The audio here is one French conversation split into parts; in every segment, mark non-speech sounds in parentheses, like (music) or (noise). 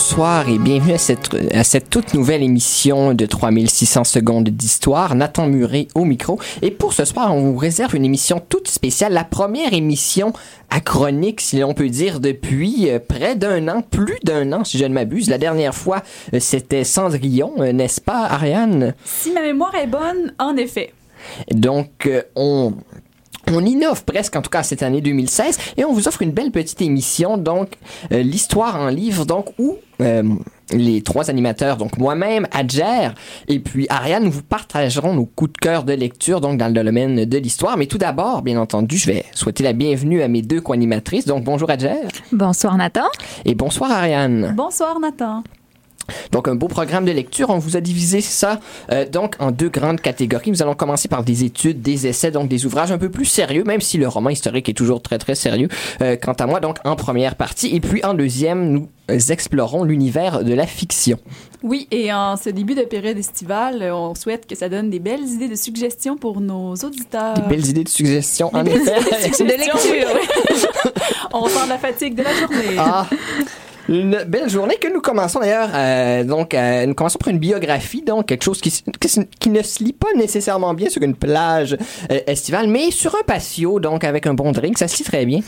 bonsoir et bienvenue à cette, à cette toute nouvelle émission de 3600 secondes d'histoire. Nathan Muret au micro. Et pour ce soir, on vous réserve une émission toute spéciale, la première émission achronique, si l'on peut dire, depuis euh, près d'un an, plus d'un an, si je ne m'abuse. La dernière fois, euh, c'était Cendrillon, euh, n'est-ce pas, Ariane? Si ma mémoire est bonne, en effet. Donc, on, on innove presque, en tout cas cette année 2016, et on vous offre une belle petite émission, donc euh, l'histoire en livre, donc où euh, les trois animateurs, donc moi-même, Adjer, et puis Ariane, nous vous partagerons nos coups de cœur de lecture, donc dans le domaine de l'histoire. Mais tout d'abord, bien entendu, je vais souhaiter la bienvenue à mes deux co-animatrices. Donc bonjour Adjer, Bonsoir Nathan. et bonsoir Ariane. Bonsoir, Nathan. Donc, un beau programme de lecture. On vous a divisé ça euh, donc en deux grandes catégories. Nous allons commencer par des études, des essais, donc des ouvrages un peu plus sérieux, même si le roman historique est toujours très très sérieux. euh, quant à moi, donc en première partie, et puis en deuxième, nous explorons l'univers de la fiction. Oui, et en ce début de période estivale, on souhaite que ça donne des belles idées de suggestions pour nos auditeurs. Des belles idées de suggestions, en effet. de lecture. (laughs) oui. (laughs) on sent la fatigue de la journée. Ah, une belle journée que nous commençons d'ailleurs. euh, donc, euh, nous commençons par une biographie, donc quelque chose qui, qui, ne se lit pas nécessairement bien sur une plage euh, estivale, mais sur un patio, donc avec un bon drink, ça se lit très bien.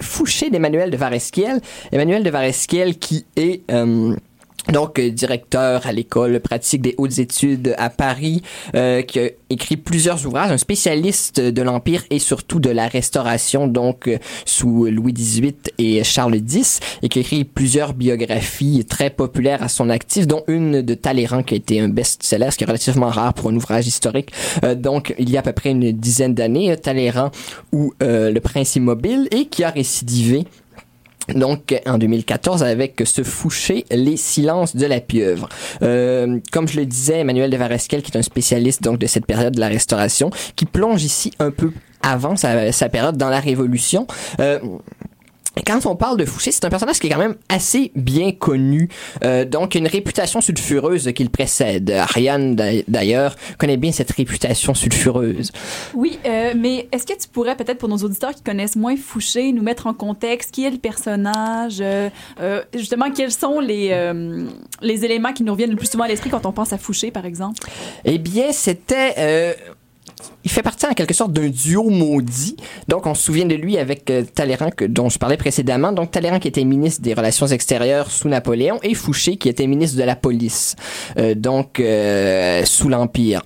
Fouché d'Emmanuel de Varesquiel. Emmanuel de Varesquiel qui est... donc, euh, directeur à l'école pratique des hautes études à Paris, euh, qui a écrit plusieurs ouvrages, un spécialiste de l'Empire et surtout de la Restauration, donc euh, sous Louis XVIII et Charles X, et qui a écrit plusieurs biographies très populaires à son actif, dont une de Talleyrand qui a été un best-seller, ce qui est relativement rare pour un ouvrage historique. Euh, donc, il y a à peu près une dizaine d'années, Talleyrand ou euh, Le Prince immobile, et qui a récidivé donc en 2014 avec ce Fouché, Les silences de la pieuvre. Euh, comme je le disais, Emmanuel de Varesquiel, qui est un spécialiste donc de cette période de la Restauration, qui plonge ici un peu avant sa, sa période dans la Révolution. Euh, quand on parle de Fouché, c'est un personnage qui est quand même assez bien connu, euh, donc une réputation sulfureuse qui le précède. Ariane, d'a- d'ailleurs, connaît bien cette réputation sulfureuse. Oui, euh, mais est-ce que tu pourrais peut-être pour nos auditeurs qui connaissent moins Fouché nous mettre en contexte qui est le personnage, euh, euh, justement quels sont les les éléments qui nous reviennent le plus souvent à l'esprit quand on pense à Fouché par exemple? Eh bien, c'était... il fait partie en quelque sorte d'un duo maudit. Donc, on se souvient de lui avec euh, Talleyrand, dont je parlais précédemment. Donc, Talleyrand qui était ministre des Relations extérieures sous Napoléon et Fouché qui était ministre de la police, euh, donc euh, sous l'Empire.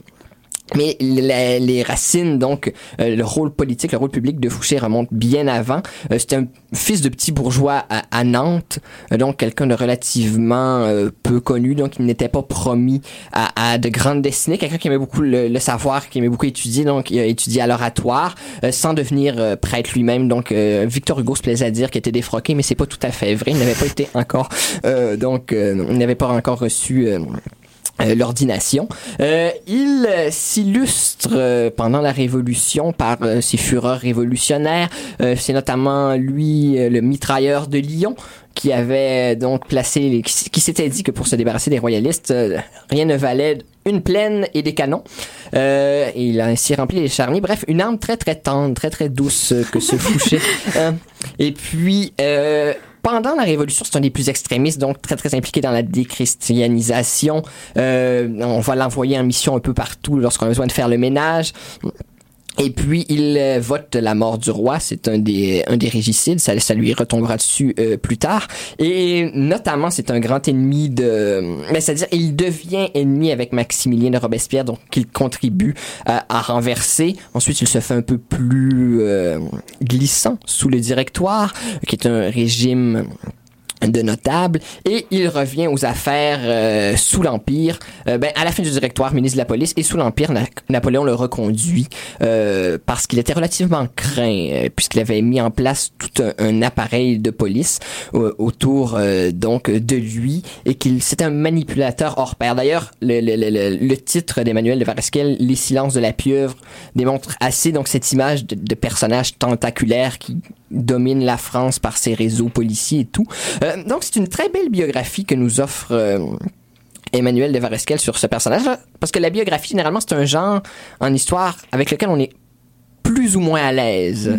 Mais les racines, donc euh, le rôle politique, le rôle public de Fouché remonte bien avant. Euh, C'était un fils de petit bourgeois à, à Nantes, euh, donc quelqu'un de relativement euh, peu connu, donc il n'était pas promis à, à de grandes destinées. Quelqu'un qui aimait beaucoup le, le savoir, qui aimait beaucoup étudier, donc il a étudié à l'oratoire, euh, sans devenir euh, prêtre lui-même. Donc Victor Hugo se plaisait à dire qu'il était défroqué, mais c'est pas tout à fait vrai. Il n'avait pas été encore, donc il n'avait pas encore reçu. Euh, l'ordination. Euh, il euh, s'illustre pendant la Révolution par euh, ses fureurs révolutionnaires. Euh, C'est notamment lui, euh, le mitrailleur de Lyon, qui avait donc placé, qui, s'était dit que pour se débarrasser des royalistes, rien ne valait une plaine et des canons. Il a ainsi rempli les charniers. Bref, une arme très très tendre, très très douce que ce (laughs) Fouché. Et puis, pendant la Révolution, c'est un des plus extrémistes, donc très très impliqué dans la déchristianisation. Euh, on va l'envoyer en mission un peu partout lorsqu'on a besoin de faire le ménage. Et puis, il euh, vote la mort du roi. C'est un des, un des régicides. Ça, ça lui retombera dessus euh, plus tard. Et notamment, c'est un grand ennemi de... Mais c'est-à-dire, il devient ennemi avec Maximilien de Robespierre, donc qu'il contribue à, à renverser. Ensuite, il se fait un peu plus euh, glissant sous le directoire, qui est un régime de notables et il revient aux affaires euh, sous l'Empire. Euh, ben, à la fin du directoire, ministre de la police, et sous l'Empire, Na- Napoléon le reconduit euh, parce qu'il était relativement craint, euh, puisqu'il avait mis en place tout un, appareil de police autour donc de lui et qu'il c'était un manipulateur hors pair. D'ailleurs, le, le, le, le- titre d'Emmanuel de Varesquiel, Les silences de la pieuvre, démontre assez donc cette image de, de personnage tentaculaire qui domine la France par ses réseaux policiers et tout. Euh, donc c'est une très belle biographie que nous offre euh, Emmanuel de Varesquiel sur ce personnage-là, parce que la biographie généralement c'est un genre en histoire avec lequel on est plus ou moins à l'aise.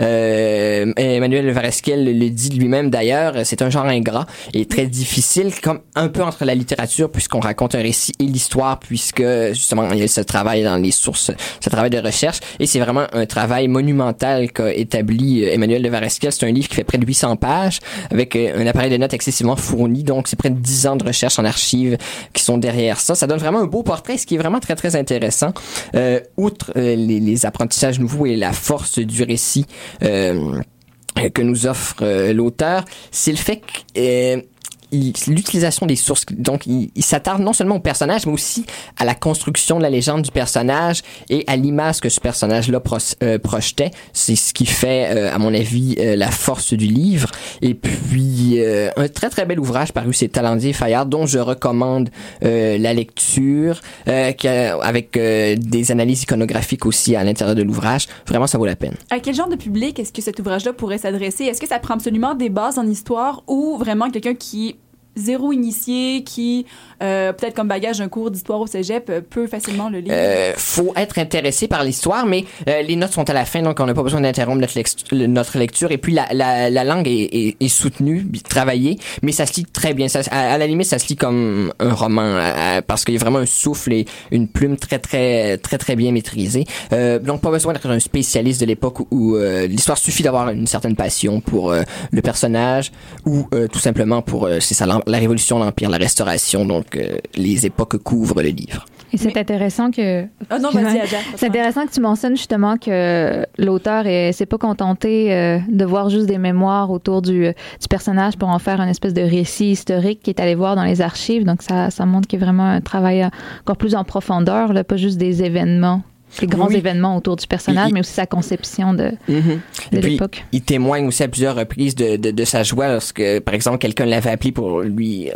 Euh, Emmanuel Varesquiel le dit lui-même d'ailleurs, c'est un genre ingrat et très difficile, comme un peu entre la littérature, puisqu'on raconte un récit et l'histoire, puisque justement il y a ce travail dans les sources, ce travail de recherche, et c'est vraiment un travail monumental qu'a établi euh, Emmanuel de Varesquiel. C'est un livre qui fait près de 800 pages, avec euh, un appareil de notes excessivement fourni, donc c'est près de 10 ans de recherche en archives qui sont derrière ça. Ça donne vraiment un beau portrait, ce qui est vraiment très très intéressant. Euh, outre les, apprentissages nouveaux et la force du récit que nous offre euh, l'auteur, c'est le fait que l'utilisation des sources. Donc, il, s'attarde non seulement au personnage, mais aussi à la construction de la légende du personnage et à l'image que ce personnage-là pro euh, projetait. C'est ce qui fait, euh, à mon avis, euh, la force du livre. Et puis, un très très bel ouvrage paru chez Talendier Fayard, dont je recommande la lecture, avec des analyses iconographiques aussi à l'intérieur de l'ouvrage. Vraiment, ça vaut la peine. À quel genre de public est-ce que cet ouvrage-là pourrait s'adresser? Est-ce que ça prend absolument des bases en histoire ou vraiment quelqu'un qui zéro initié qui, euh, peut-être comme bagage un cours d'histoire au cégep, euh, peut facilement le lire? Euh, faut être intéressé par l'histoire, mais euh, les notes sont à la fin, donc on n'a pas besoin d'interrompre notre, notre, lecture. Et puis la, la, la langue est, est, est, soutenue, travaillée, mais ça se lit très bien. Ça, à, la limite, ça se lit comme un roman euh, parce qu'il y a vraiment un souffle et une plume très très très très bien maîtrisée. Euh, donc pas besoin d'être un spécialiste de l'époque où, où l'histoire suffit d'avoir une certaine passion pour le personnage ou tout simplement pour c'est ça la Révolution, l'Empire, la Restauration. Donc, euh, les époques couvrent le livre. Et c'est intéressant que. Oh non, (laughs) vas-y, C'est intéressant que tu mentionnes justement que l'auteur s'est pas contenté euh, de voir juste des mémoires autour du, du, personnage pour en faire une espèce de récit historique qui est allé voir dans les archives. Donc, ça, ça montre qu'il y a vraiment un travail encore plus en profondeur, là, pas juste des événements les grands oui. événements autour du personnage, il, mais aussi sa conception de, mm -hmm. de l'époque. Il témoigne aussi à plusieurs reprises de, de, de sa joie lorsque, par exemple, quelqu'un l'avait appelé pour lui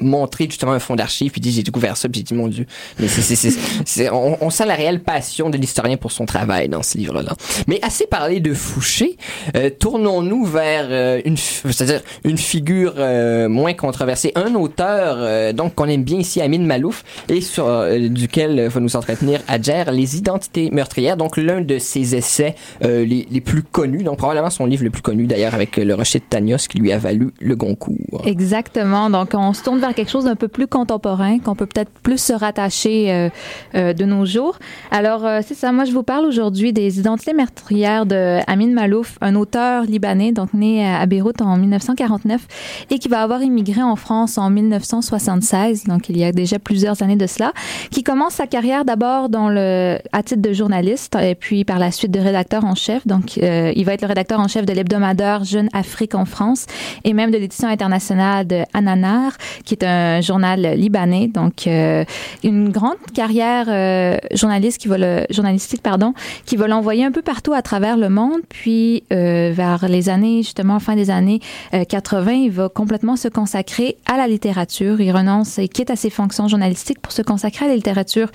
montrer justement un fond d'archives, puis dit j'ai découvert ça, puis j'ai dit mon Dieu. Mais c'est, c'est, c'est, on, on, sent la réelle passion de l'historien pour son travail dans ce livre-là. Mais assez parlé de Fouché, euh, tournons-nous vers euh, une, c'est-à-dire une figure euh, moins controversée, un auteur euh, donc qu'on aime bien ici, Amine Malouf, et sur euh, duquel va nous entretenir Adjer, les identités meurtrières. Donc l'un de ses essais euh, les, les, plus connus, donc probablement son livre le plus connu d'ailleurs avec le Rocher de Tanios qui lui a valu le Goncourt. Exactement. Donc on se tourne vers quelque chose d'un peu plus contemporain, qu'on peut peut-être plus se rattacher euh, euh, de nos jours. Alors, euh, c'est ça. Moi, je vous parle aujourd'hui des identités meurtrières de Amin Malouf, un auteur libanais, donc né à Beyrouth en 1949 et qui va avoir immigré en France en 1976, donc il y a déjà plusieurs années de cela, qui commence sa carrière d'abord à titre de journaliste et puis par la suite de rédacteur en chef. Donc, il va être le rédacteur en chef de l'hebdomadaire Jeune Afrique en France et même de l'édition internationale de Ananar, qui est un journal libanais. Donc, euh, une grande carrière euh, journaliste qui va le, journalistique, pardon, qui va l'envoyer un peu partout à travers le monde. Puis, euh, vers les années, justement, fin des années 80, il va complètement se consacrer à la littérature. Il renonce et quitte à ses fonctions journalistiques pour se consacrer à la littérature.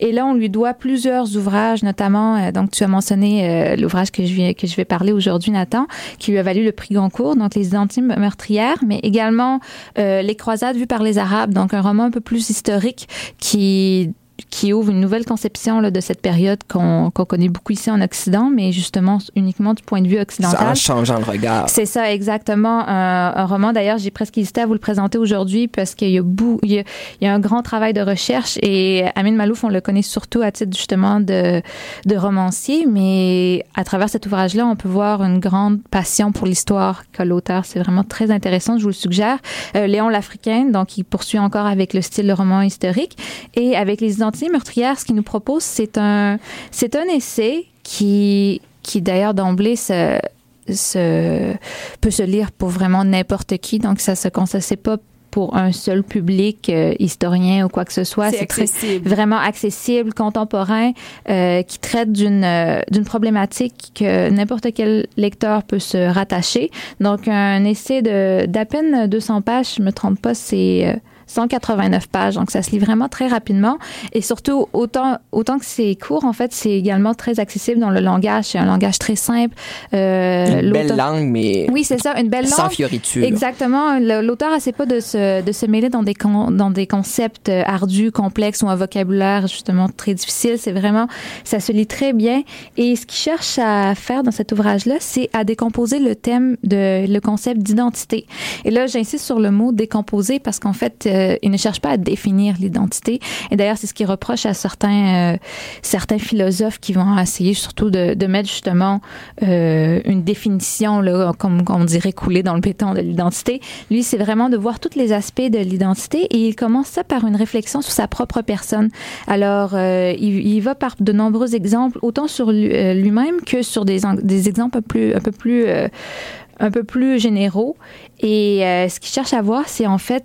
Et là, on lui doit plusieurs ouvrages, notamment, donc tu as mentionné l'ouvrage que je vais, que je vais parler aujourd'hui, Nathan, qui lui a valu le prix Goncourt, donc Les Identités meurtrières, mais également Les Croisades vues par les Arabes, donc un roman un peu plus historique qui qui ouvre une nouvelle conception là, de cette période qu'on qu connaît beaucoup ici en Occident, mais justement uniquement du point de vue occidental. En changeant le regard. C'est ça, exactement. Un, un roman, d'ailleurs, j'ai presque hésité à vous le présenter aujourd'hui parce qu'il y, a il, y a, il y a un grand travail de recherche et Amin Malouf, on le connaît surtout à titre justement de, de romancier, mais à travers cet ouvrage-là, on peut voir une grande passion pour l'histoire que l'auteur. C'est vraiment très intéressant, je vous le suggère. Euh, Léon l'Africain, donc il poursuit encore avec le style de roman historique et avec les identités meurtrières, ce qu'il nous propose, c'est un, c'est un essai qui, qui d'ailleurs d'emblée se, se, peut se lire pour vraiment n'importe qui. Donc, ça se c'est pas pour un seul public euh, historien ou quoi que ce soit. C'est accessible. vraiment accessible, contemporain, euh, qui traite d'une euh, d'une problématique que n'importe quel lecteur peut se rattacher. Donc, un essai de d'à peine 200 pages, je me trompe pas, c'est 189 pages, donc ça se lit vraiment très rapidement. Et surtout, autant, autant que c'est court, en fait, c'est également très accessible dans le langage. C'est un langage très simple. Euh, une belle langue, mais... Oui, c'est ça, une belle langue. Sans fioriture. Exactement. L'auteur essaie pas de se, de se mêler dans des, dans des concepts euh, ardus, complexes ou un vocabulaire justement très difficile. C'est vraiment, ça se lit très bien. Et ce qu'il cherche à faire dans cet ouvrage-là, c'est à décomposer le thème de le concept d'identité. Et là, j'insiste sur le mot décomposer parce qu'en fait, euh, il ne cherche pas à définir l'identité. Et d'ailleurs, c'est ce qu'il reproche à certains, euh, certains philosophes qui vont essayer surtout de, mettre justement euh, une définition, là, comme, on dirait, coulée dans le béton de l'identité. Lui, c'est vraiment de voir tous les aspects de l'identité et il commence ça par une réflexion sur sa propre personne. Alors, euh, il, va par de nombreux exemples, autant sur lui-même que sur des, des exemples un, plus, un peu plus, un peu plus généraux. Et ce qu'il cherche à voir, c'est en fait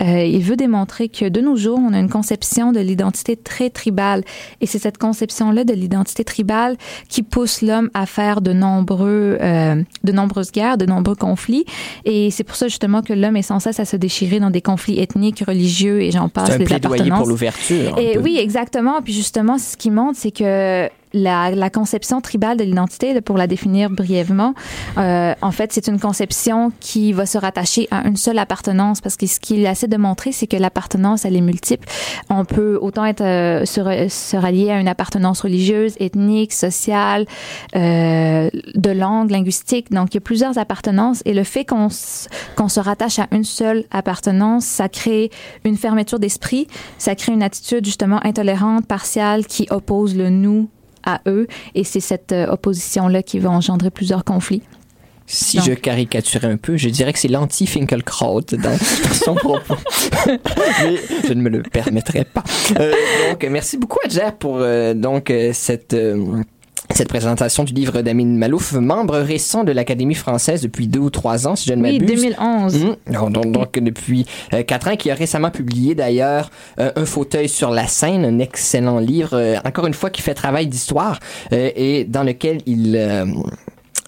euh, il veut démontrer que de nos jours, on a une conception de l'identité très tribale. Et c'est cette conception-là de l'identité tribale qui pousse l'homme à faire de nombreux, euh, de nombreuses guerres, de nombreux conflits. Et c'est pour ça justement que l'homme est sans cesse à se déchirer dans des conflits ethniques, religieux et j'en passe. C'est un plaidoyer pour l'ouverture. Et oui, exactement. Puis justement, ce qui montre, c'est que la, conception tribale de l'identité, pour la définir brièvement, euh, en fait, c'est une conception qui va se rattacher à une seule appartenance parce que ce qu'il essaie de montrer, c'est que l'appartenance, elle est multiple. On peut autant être euh, se, se, rallier à une appartenance religieuse, ethnique, sociale, euh, de langue, linguistique. Donc, il y a plusieurs appartenances et le fait qu'on qu'on se rattache à une seule appartenance, ça crée une fermeture d'esprit, ça crée une attitude justement intolérante, partiale, qui oppose le nous à eux. Et c'est cette euh, opposition-là qui va engendrer plusieurs conflits. Si Donc. je caricaturais un peu, je dirais que c'est l'anti-Finkelkraut dans, (laughs) (laughs) dans, son propos. Mais je ne me le permettrai pas. Euh, donc, merci beaucoup, Adja, pour euh, donc cette cette présentation du livre d'Amine Malouf, membre récent de l'Académie française depuis deux ou trois ans, si je ne m'abuse. Oui, 2011. Mmh. Donc, donc, (laughs) depuis euh, quatre ans, qui a récemment publié d'ailleurs euh, Un fauteuil sur la scène, un excellent livre, euh, encore une fois, qui fait travail d'histoire et dans lequel il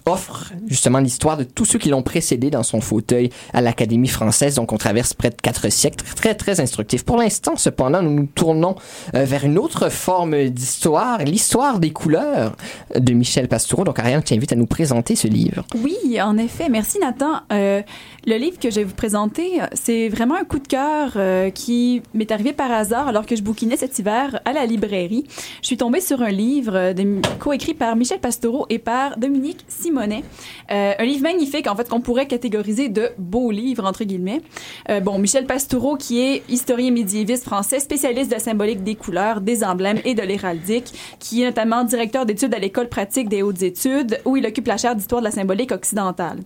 offre justement l'histoire de tous ceux qui l'ont précédé dans son fauteuil à l'Académie française. Donc, on traverse près de quatre siècles. Très, très instructif. Pour l'instant, cependant, nous nous tournons euh, vers une autre forme d'histoire, l'histoire des couleurs de Michel Pastoureau. Donc, Ariane, je t'invite à nous présenter ce livre. Oui, en effet. Merci, Nathan. Euh, le livre que je vais vous présenter, c'est vraiment un coup de cœur euh, qui m'est arrivé par hasard alors que je bouquinais cet hiver à la librairie. Je suis tombée sur un livre coécrit par Michel Pastoureau et par Dominique Simon euh, un livre magnifique, en fait, qu'on pourrait catégoriser de beau livre, entre guillemets. Euh, bon, Michel Pastoureau, qui est historien médiéviste français, spécialiste de la symbolique des couleurs, des emblèmes et de l'héraldique, qui est notamment directeur d'études à l'École pratique des hautes études, où il occupe la chaire d'histoire de la symbolique occidentale.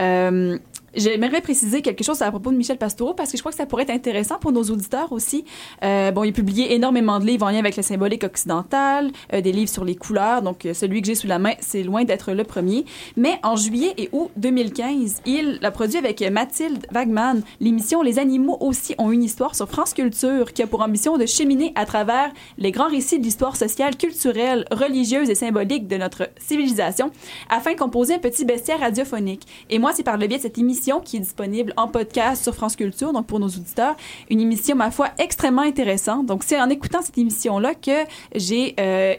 Euh, J'aimerais préciser quelque chose à propos de Michel Pastoureau parce que je crois que ça pourrait être intéressant pour nos auditeurs aussi. Euh, bon, il a énormément de livres en lien avec la symbolique occidentale, euh, des livres sur les couleurs. Donc, euh, celui que j'ai sous la main, c'est loin d'être le premier. Mais en juillet et août 2015, il a produit avec Mathilde Wagman l'émission Les animaux aussi ont une histoire sur France Culture qui a pour ambition de cheminer à travers les grands récits de l'histoire sociale, culturelle, religieuse et symbolique de notre civilisation afin de composer un petit bestiaire radiophonique. Et moi, c'est par le biais de cette émission qui est disponible en podcast sur France Culture, donc pour nos auditeurs, une émission, ma foi, extrêmement intéressante. Donc, c'est en écoutant cette émission-là que j'ai euh,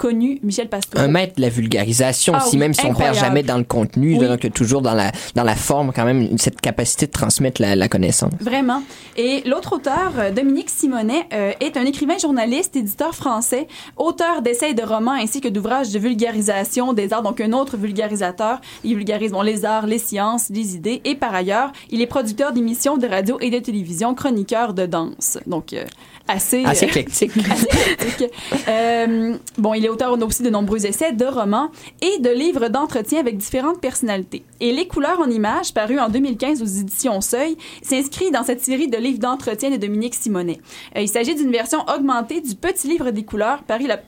connu Michel Pastoureau. Un maître de la vulgarisation ah, aussi, oui, même si on perd jamais dans le contenu, oui. donc toujours dans la, dans la forme, quand même, cette capacité de transmettre la, la connaissance. Vraiment. Et l'autre auteur, euh, Dominique Simonet, euh, est un écrivain journaliste, éditeur français, auteur d'essais de romans ainsi que d'ouvrages de vulgarisation des arts, donc un autre vulgarisateur. Il vulgarise bon, les arts, les sciences, les idées, et par ailleurs, il est producteur d'émissions de radio et de télévision, chroniqueur de danse. Donc, euh, assez... Assez éclectique. (laughs) assez éclectique. euh, bon, il est auteur aussi de nombreux essais, de romans et de livres d'entretien avec différentes personnalités. Et Les couleurs en images, paru en 2015 aux éditions Seuil, s'inscrit dans cette série de livres d'entretien de Dominique Simonet. Euh, il s'agit d'une version augmentée du Petit livre des couleurs, paru la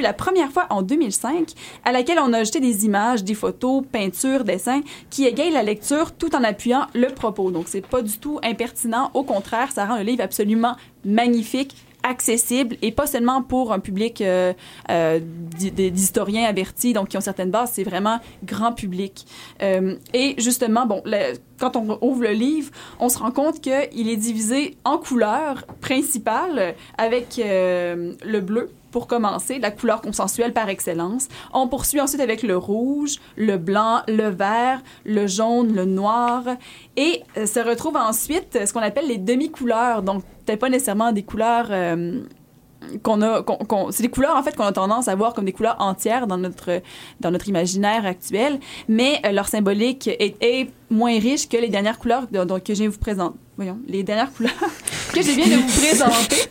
la première fois en 2005, à laquelle on a ajouté des images, des photos, peintures, dessins qui égayent la lecture tout en appuyant le propos. Donc, c'est pas du tout impertinent. Au contraire, ça rend le livre absolument magnifique, accessible et pas seulement pour un public euh, euh, d'historiens avertis, donc qui ont certaines bases, c'est vraiment grand public. Euh, et justement, bon, le, quand on ouvre le livre, on se rend compte qu'il est divisé en couleurs principales avec euh, le bleu pour commencer, la couleur consensuelle par excellence. On poursuit ensuite avec le rouge, le blanc, le vert, le jaune, le noir. Et euh, se retrouve ensuite ce qu'on appelle les demi-couleurs. Donc, peut-être pas nécessairement des couleurs... euh, qu'on a c'est des couleurs en fait qu'on a tendance à voir comme des couleurs entières dans notre dans notre imaginaire actuel mais euh, leur symbolique est, moins riche que les dernières couleurs de- que je viens de vous présenter voyons les dernières couleurs (laughs) que de vous présenter.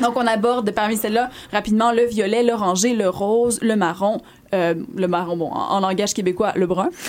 Donc, on aborde parmi celles-là rapidement le violet, l'orangé, le rose, le marron, euh, le marron, bon, en, en langage québécois, le brun, (laughs)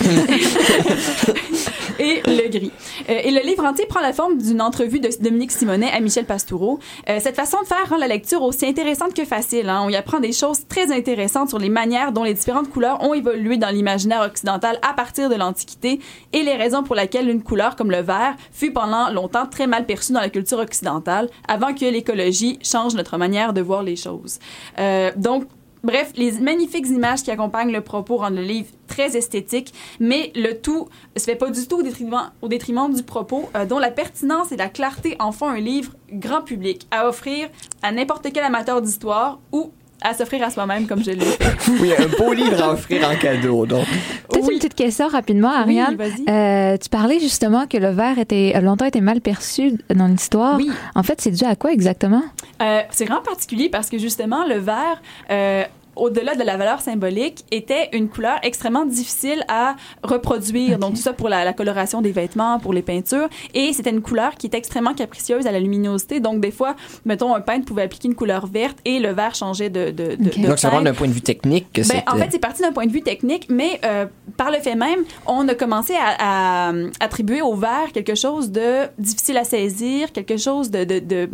et le gris. Euh, et le livre entier prend la forme d'une entrevue de Dominique Simonet à Michel Pastoureau. Euh, cette façon de faire rend la lecture aussi intéressante que facile. Hein. On y apprend des choses très intéressantes sur les manières dont les différentes couleurs ont évolué dans l'imaginaire occidental à partir de l'Antiquité et les raisons pour lesquelles une couleur comme le vert fut pendant longtemps très mal perçue dans la culture occidentale avant que l'écologie change notre manière de voir les choses. Euh, donc, Bref, les magnifiques images qui accompagnent le propos rendent le livre très esthétique, mais le tout se fait pas du tout au détriment, au détriment du propos, euh, dont la pertinence et la clarté en font un livre grand public à offrir à n'importe quel amateur d'histoire ou à s'offrir à soi-même, comme je l'ai fait. (laughs) Oui, un beau livre à offrir en cadeau. Donc, Peut-être une petite question rapidement, Ariane. Euh, tu parlais justement que le verre était a longtemps été mal perçu dans l'histoire. Oui. En fait, c'est dû à quoi exactement? Euh, c'est vraiment particulier parce que justement, le vert, euh, au-delà de la valeur symbolique, était une couleur extrêmement difficile à reproduire. Donc, tout ça pour la, la coloration des vêtements, pour les peintures. Et c'était une couleur qui était extrêmement capricieuse à la luminosité. Donc, des fois, mettons, un peintre pouvait appliquer une couleur verte et le vert changeait de, de, de, Ok. de donc teinte. d'un point de vue technique que Ben, en fait, c'est parti d'un point de vue technique, mais euh, par le fait même, on a commencé à, à attribuer au vert quelque chose de difficile à saisir, quelque chose de, de, de-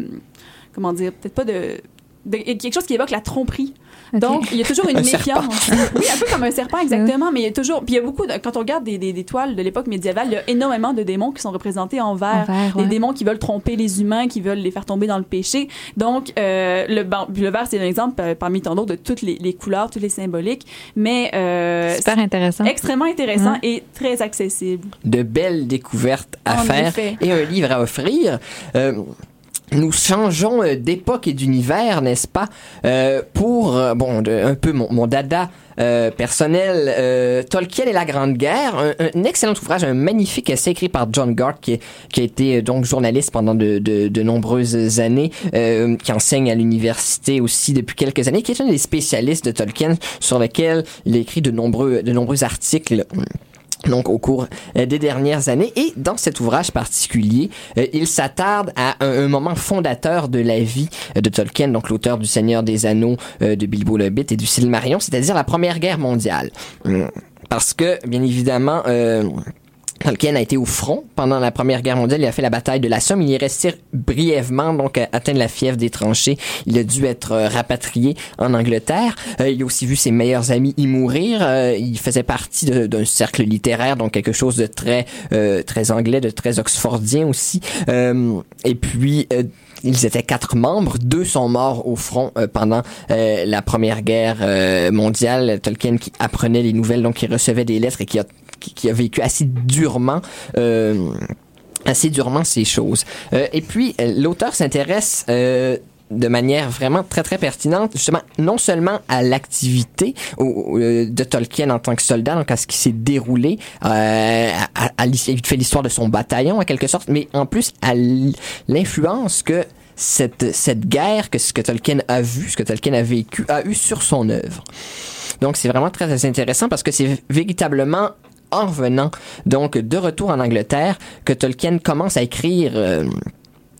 comment dire, peut-être pas de, de- quelque chose qui évoque la tromperie. Donc, il y a toujours une Un méfiance. (laughs) oui, un peu comme un serpent, exactement. Mais il y a toujours. Puis il y a beaucoup. De, quand on regarde des, des, des toiles de l'époque médiévale, il y a énormément de démons qui sont représentés en vert. En vert, Des ouais. démons qui veulent tromper les humains, qui veulent les faire tomber dans le péché. Donc, euh, le, le vert, c'est un exemple euh, parmi tant d'autres de toutes les, les couleurs, toutes les symboliques. Mais euh, Super intéressant. extrêmement intéressant Ouais. et très accessible. de belles découvertes à En faire effet. et un livre à offrir. Euh, nous changeons euh, d'époque et d'univers, n'est-ce pas, euh, pour euh, bon un peu mon, dada euh, personnel. euh, Tolkien et la Grande Guerre, un, un excellent ouvrage, un magnifique essai écrit par John Gart qui, qui a été euh, donc journaliste pendant de, de, de nombreuses années, euh, qui enseigne à l'université aussi depuis quelques années, qui est un des spécialistes de Tolkien sur lequel il écrit de nombreux de nombreux articles donc au cours euh, des dernières années. Et dans cet ouvrage particulier, euh, il s'attarde à un, moment fondateur de la vie euh, de Tolkien, donc l'auteur du Seigneur des Anneaux, de Bilbo le Hobbit et du Silmarillion, c'est-à-dire la Première Guerre mondiale. Parce que, bien évidemment, Tolkien a été au front pendant la Première Guerre mondiale. Il a fait la bataille de la Somme. Il y est resté brièvement, donc à atteindre la fièvre des tranchées. Il a dû être euh, rapatrié en Angleterre. Euh, il a aussi vu ses meilleurs amis y mourir. Euh, il faisait partie de- d'un cercle littéraire, donc quelque chose de très euh, très anglais, de très oxfordien aussi. Euh, et puis euh, ils étaient quatre membres, deux sont morts au front euh, pendant euh, la Première Guerre euh, mondiale. Tolkien qui apprenait les nouvelles, donc qui recevait des lettres et qui a qui, a vécu assez durement. Euh, assez durement ces choses. Euh, et puis, euh, l'auteur s'intéresse de manière vraiment très très pertinente justement non seulement à l'activité de Tolkien en tant que soldat donc à ce qui s'est déroulé à, il fait l'histoire de son bataillon en quelque sorte mais en plus à l'influence que cette cette guerre que ce que Tolkien a vu ce que Tolkien a vécu a eu sur son œuvre donc c'est vraiment très intéressant parce que c'est véritablement en revenant. Donc de retour en Angleterre que Tolkien commence à écrire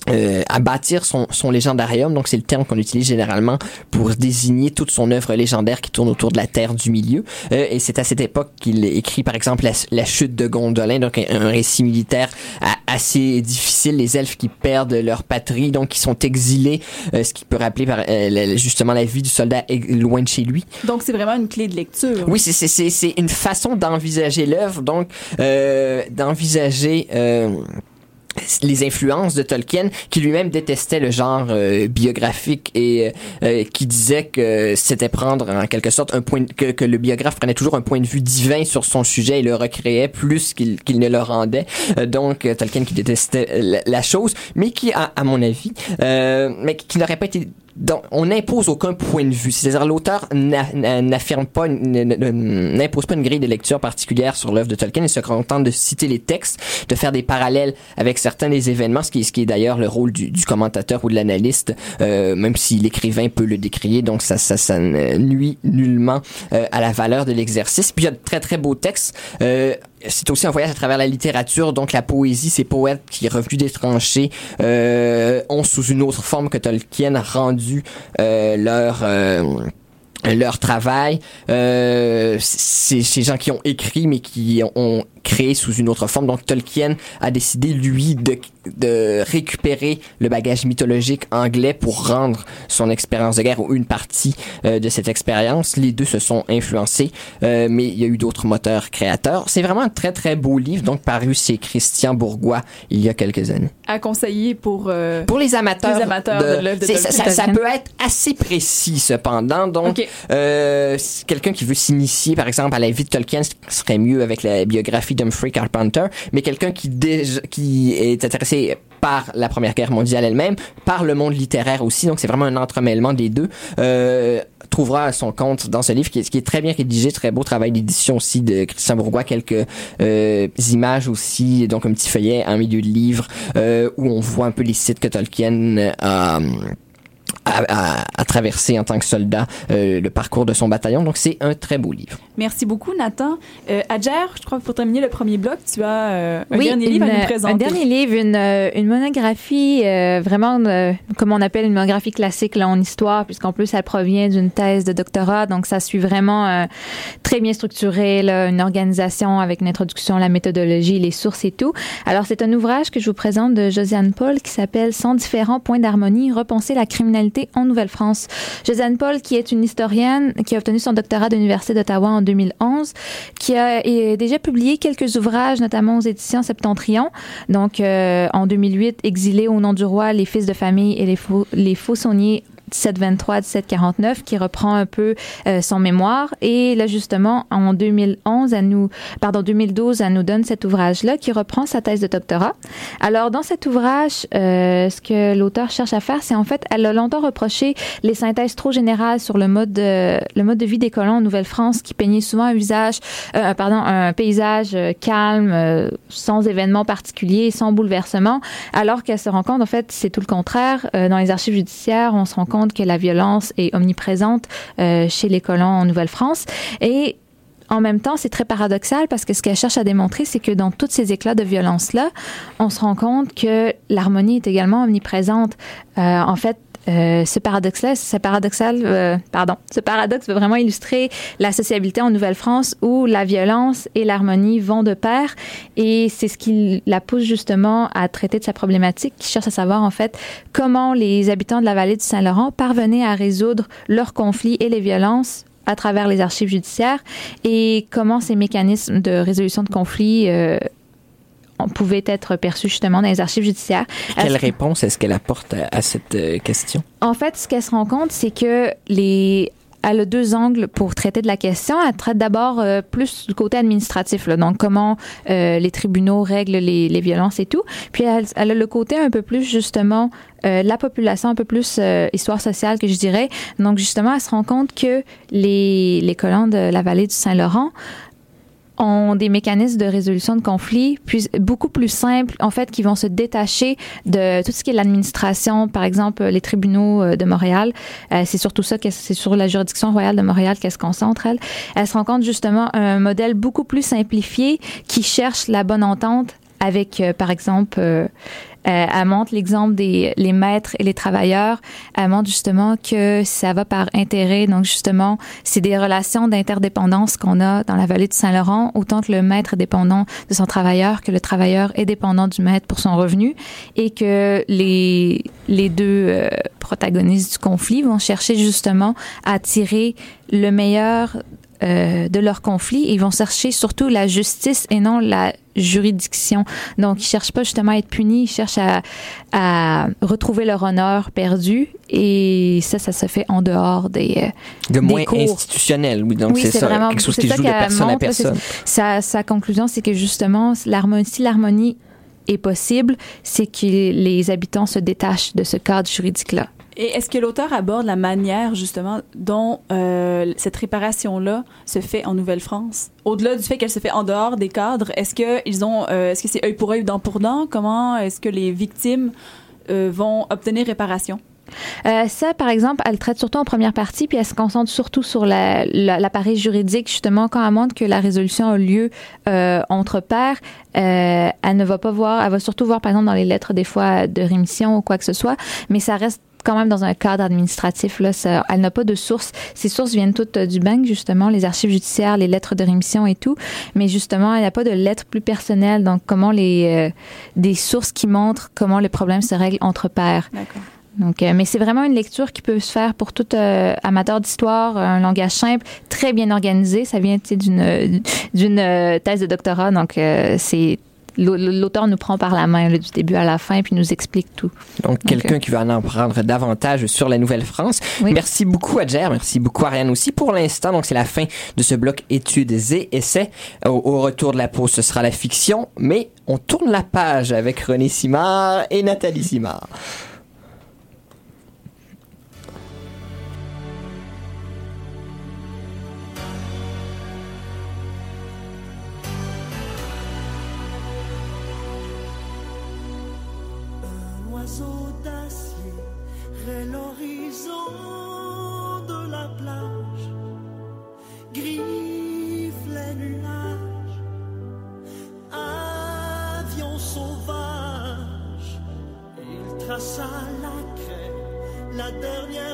euh, à bâtir son, son légendarium, donc c'est le terme qu'on utilise généralement pour désigner toute son œuvre légendaire qui tourne autour de la Terre du Milieu. Euh, et c'est à cette époque qu'il écrit par exemple la, la chute de Gondolin, donc un, un récit militaire assez difficile, les elfes qui perdent leur patrie, donc qui sont exilés, euh, ce qui peut rappeler par, euh, justement la vie du soldat loin de chez lui. Donc, c'est vraiment une clé de lecture. Oui, c'est c'est c'est c'est une façon d'envisager l'œuvre, donc euh, d'envisager euh, les influences de Tolkien, qui lui-même détestait le genre euh, biographique et euh, qui disait que c'était prendre en quelque sorte un point que, le biographe prenait toujours un point de vue divin sur son sujet et le recréait plus qu'il ne le rendait. Euh, donc Tolkien qui détestait la, la, chose, mais qui, à, à mon avis, mais qui n'aurait pas été donc, on n'impose aucun point de vue. C'est-à-dire, l'auteur n'affirme pas, n'impose pas une grille de lecture particulière sur l'œuvre de Tolkien. Il se contente de citer les textes, de faire des parallèles avec certains des événements, ce qui, est d'ailleurs le rôle du, du, commentateur ou de l'analyste, euh, même si l'écrivain peut le décrier. Donc, ça, ça, ça nuit nullement euh, à la valeur de l'exercice. Puis, il y a de très, très beaux textes. Euh, c'est aussi un voyage à travers la littérature, donc la poésie, ces poètes qui, revenus des tranchées, euh, ont sous une autre forme que Tolkien rendu euh, leur euh, leur travail. Euh, c'est ces gens qui ont écrit mais qui ont créé sous une autre forme. Donc Tolkien a décidé, lui, de, de récupérer le bagage mythologique anglais pour rendre son expérience de guerre ou une partie euh, de cette expérience. Les deux se sont influencés, euh, mais il y a eu d'autres moteurs créateurs. C'est vraiment un très, très beau livre, donc paru chez Christian Bourgois il y a quelques années. À conseiller pour... Euh, pour les amateurs. Les amateurs de, de l'œuvre de ça, ça, ça, peut être assez précis, cependant. Donc, okay. Quelqu'un qui veut s'initier, par exemple, à la vie de Tolkien, serait mieux avec la biographie d'Humphrey Carpenter, mais quelqu'un qui, est intéressé par la Première Guerre mondiale elle-même, par le monde littéraire aussi, donc c'est vraiment un entremêlement des deux, euh, trouvera son compte dans ce livre qui est, qui est très bien rédigé, très beau travail d'édition aussi de Christian Bourgois, quelques euh, images aussi, donc un petit feuillet en milieu de livre euh, où on voit un peu les sites que Tolkien a à, à, à, traverser en tant que soldat euh, le parcours de son bataillon. Donc, c'est un très beau livre. Merci beaucoup, Nathan. Euh, Adjer, je crois que pour terminer le premier bloc, tu as euh, un oui, dernier livre une, à nous présenter. Un dernier livre, une, euh, une monographie, euh, vraiment, comme on appelle une monographie classique là, en histoire, puisqu'en plus, elle provient d'une thèse de doctorat. Donc, ça suit vraiment très bien structuré, là, une organisation avec une introduction, la méthodologie, les sources et tout. Alors, c'est un ouvrage que je vous présente de Josiane Paul qui s'appelle Sans différents points d'harmonie, repenser la criminalité en Nouvelle-France. Josiane Paul, qui est une historienne, qui a obtenu son doctorat de l'Université d'Ottawa en 2011, qui a déjà publié quelques ouvrages, notamment aux éditions Septentrion. Donc, euh, en 2008, Exilé au nom du roi, Les fils de famille et les, faux, les 1723, 1749, qui reprend un peu euh, son mémoire. Et là, justement, en 2011, elle nous, pardon, 2012, elle nous donne cet ouvrage-là qui reprend sa thèse de doctorat. Alors, dans cet ouvrage, euh, ce que l'auteur cherche à faire, c'est en fait, elle a longtemps reproché les synthèses trop générales sur le mode de, le mode de vie des colons en Nouvelle-France qui peignait souvent un visage, euh, pardon, un paysage calme, sans événements particuliers, sans bouleversement, alors qu'elle se rend compte, en fait, c'est tout le contraire. dans les archives judiciaires, on se rend compte que la violence est omniprésente euh, chez les colons en Nouvelle-France. Et en même temps, c'est très paradoxal parce que ce qu'elle cherche à démontrer, c'est que dans tous ces éclats de violence-là, on se rend compte que l'harmonie est également omniprésente. Euh, en fait, euh, ce paradoxe-là, c'est paradoxal, euh, pardon, ce paradoxe veut vraiment illustrer la sociabilité en Nouvelle-France où la violence et l'harmonie vont de pair et c'est ce qui la pousse justement à traiter de sa problématique, qui cherche à savoir en fait comment les habitants de la vallée du Saint-Laurent parvenaient à résoudre leurs conflits et les violences à travers les archives judiciaires et comment ces mécanismes de résolution de conflits euh, pouvait être perçu justement dans les archives judiciaires. Quelle réponse est-ce qu'elle apporte à, à cette euh, question? En fait, ce qu'elle se rend compte, c'est que les elle a deux angles pour traiter de la question. Elle traite d'abord euh, plus du côté administratif, là, donc comment euh, les tribunaux règlent les, les, violences et tout. Puis elle, elle, a le côté un peu plus justement euh, la population, un peu plus histoire sociale que je dirais. Donc justement, elle se rend compte que les, les colons de la vallée du Saint-Laurent ont des mécanismes de résolution de conflits puis beaucoup plus simples, en fait, qui vont se détacher de tout ce qui est l'administration, par exemple les tribunaux euh, de Montréal. Euh, c'est surtout ça, c'est sur la juridiction royale de Montréal qu'elle se concentre, elle. Elle se rencontre justement un modèle beaucoup plus simplifié qui cherche la bonne entente avec, euh, par exemple, euh, elle montre l'exemple des les maîtres et les travailleurs. Elle montre justement que ça va par intérêt. Donc justement, c'est des relations d'interdépendance qu'on a dans la vallée du Saint-Laurent, autant que le maître est dépendant de son travailleur, que le travailleur est dépendant du maître pour son revenu, et que les les deux euh, protagonistes du conflit vont chercher justement à tirer le meilleur euh, de leur conflit. Ils vont chercher surtout la justice et non la juridiction. Donc, ils cherchent pas justement à être punis, ils cherchent à, à retrouver leur honneur perdu. Et ça, ça se fait en dehors des, euh, De des moins cours. institutionnel, oui. Donc, Oui, c'est ça. vraiment- quelque chose qui joue de personne montre, personne. Sa, sa conclusion, c'est que justement, l'harmonie, si l'harmonie est possible, c'est que les habitants se détachent de ce cadre juridique-là. Et est-ce que l'auteur aborde la manière, justement, dont euh, cette réparation-là se fait en Nouvelle-France? Au-delà du fait qu'elle se fait en dehors des cadres, est-ce que ils euh, que c'est œil pour œil, dent pour dent? Comment est-ce que les victimes euh, vont obtenir réparation? Ça, par exemple, elle traite surtout en première partie, puis elle se concentre surtout sur la- la- l'appareil juridique, justement, quand elle montre que la résolution a lieu entre pairs, elle ne va pas voir, elle va surtout voir, par exemple, dans les lettres, des fois, de rémission ou quoi que ce soit, mais ça reste quand même dans un cadre administratif. Là, ça- elle n'a pas de sources. Ces sources viennent toutes euh, du banque, justement, les archives judiciaires, les lettres de rémission et tout. Mais justement, elle n'a pas de lettres plus personnelles. Donc, comment les euh, des sources qui montrent comment les problèmes se règlent entre pairs. D'accord. Donc, euh, mais c'est vraiment une lecture qui peut se faire pour tout euh, amateur d'histoire, un langage simple, très bien organisé. Ça vient d'une d'une euh, thèse de doctorat, donc c'est l'auteur nous prend par la main là, du début à la fin puis nous explique tout. Donc, quelqu'un qui veut en apprendre davantage sur la Nouvelle-France. Oui. Merci beaucoup, Adjer. Merci beaucoup, Ariane aussi. Pour l'instant, donc, c'est la fin de ce bloc études et essais. Au, au retour de la pause, ce sera la fiction, mais on tourne la page avec René Simard et Nathalie Simard. Un oiseau d'acier l'horizon de la plage, griffe les nuages, avion sauvage, il traça la craie, la dernière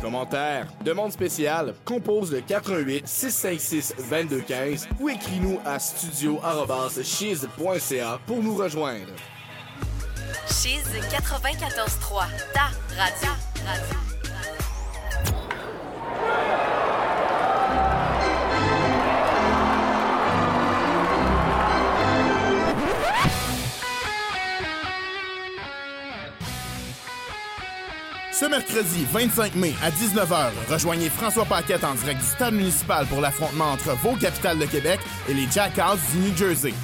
Commentaires, demandes spéciales, compose le 88 656 2215 ou écris-nous à studio@chiz.ca pour nous rejoindre. Chiz 94.3, ta radio. Ce mercredi 25 mai à 19h, rejoignez François Paquette en direct du stade municipal pour l'affrontement entre vos capitales de Québec et les Jackals du New Jersey.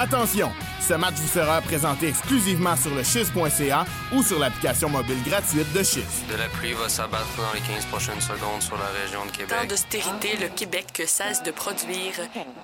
Attention, ce match vous sera présenté exclusivement sur le chiz.ca ou sur l'application mobile gratuite de Chiz. De la pluie va s'abattre dans les 15 prochaines secondes sur la région de Québec. d'austérité, le Québec cesse de produire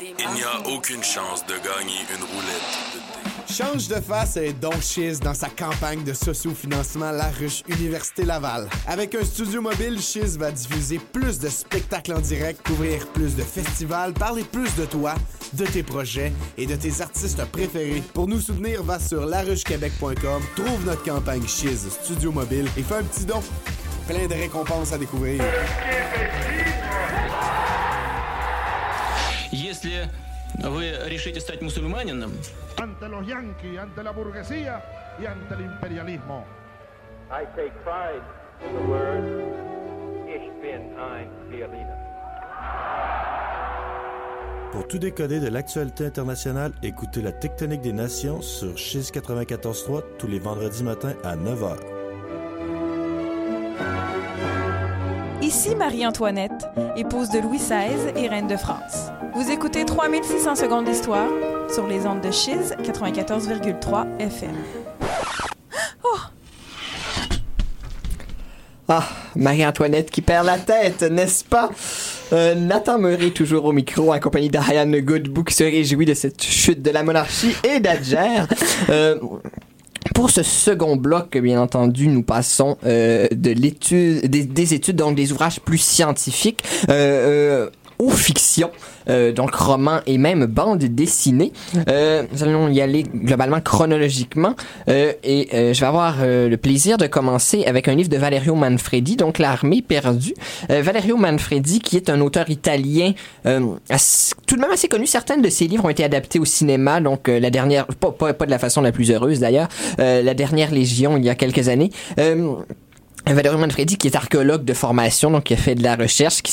des Il n'y a aucune chance de gagner une roulette de. Change de face et Don Chiz dans sa campagne de socio-financement La Ruche Université Laval. Avec un studio mobile, Chiz va diffuser plus de spectacles en direct, couvrir plus de festivals, parler plus de toi, de tes projets et de tes artistes préférés. Pour nous soutenir, va sur laruchequebec.com, trouve notre campagne Chiz Studio Mobile et fais un petit don. Plein de récompenses à découvrir. вы решите стать мусульманином, ante los yanquis, ante la burguesía y ante el imperialismo. I take pride in the word Ich bin ein Berliner. Pour tout décoder de l'actualité internationale, écoutez la Tectonique des Nations sur Chiz 94.3 tous les vendredis matins à 9h. Ici Marie-Antoinette, épouse de Louis XVI et reine de France. Vous écoutez 3600 secondes d'histoire sur les ondes de Chiz 94,3 FM. (gasps) Ah, Marie-Antoinette qui perd la tête, n'est-ce pas? Euh, Nathan Murray, toujours au micro, en compagnie d'Ariane Goodbook, qui se réjouit de cette chute de la monarchie et d'Adger. Euh, pour ce second bloc, bien entendu, nous passons euh, de l'étude, des, des études, donc des ouvrages plus scientifiques, euh, euh, aux fictions, euh, donc romans et même bandes dessinées. Euh, nous allons y aller globalement chronologiquement euh, et euh, je vais avoir euh, le plaisir de commencer avec un livre de Valerio Manfredi, donc L'armée perdue. Euh, Valerio Manfredi, qui est un auteur italien assez- tout de même assez connu. Certaines de ses livres ont été adaptés au cinéma, donc la dernière, pas, pas, pas de la façon la plus heureuse d'ailleurs, la dernière Légion il y a quelques années. Valérie Manfredi, qui est archéologue de formation, donc qui a fait de la recherche, qui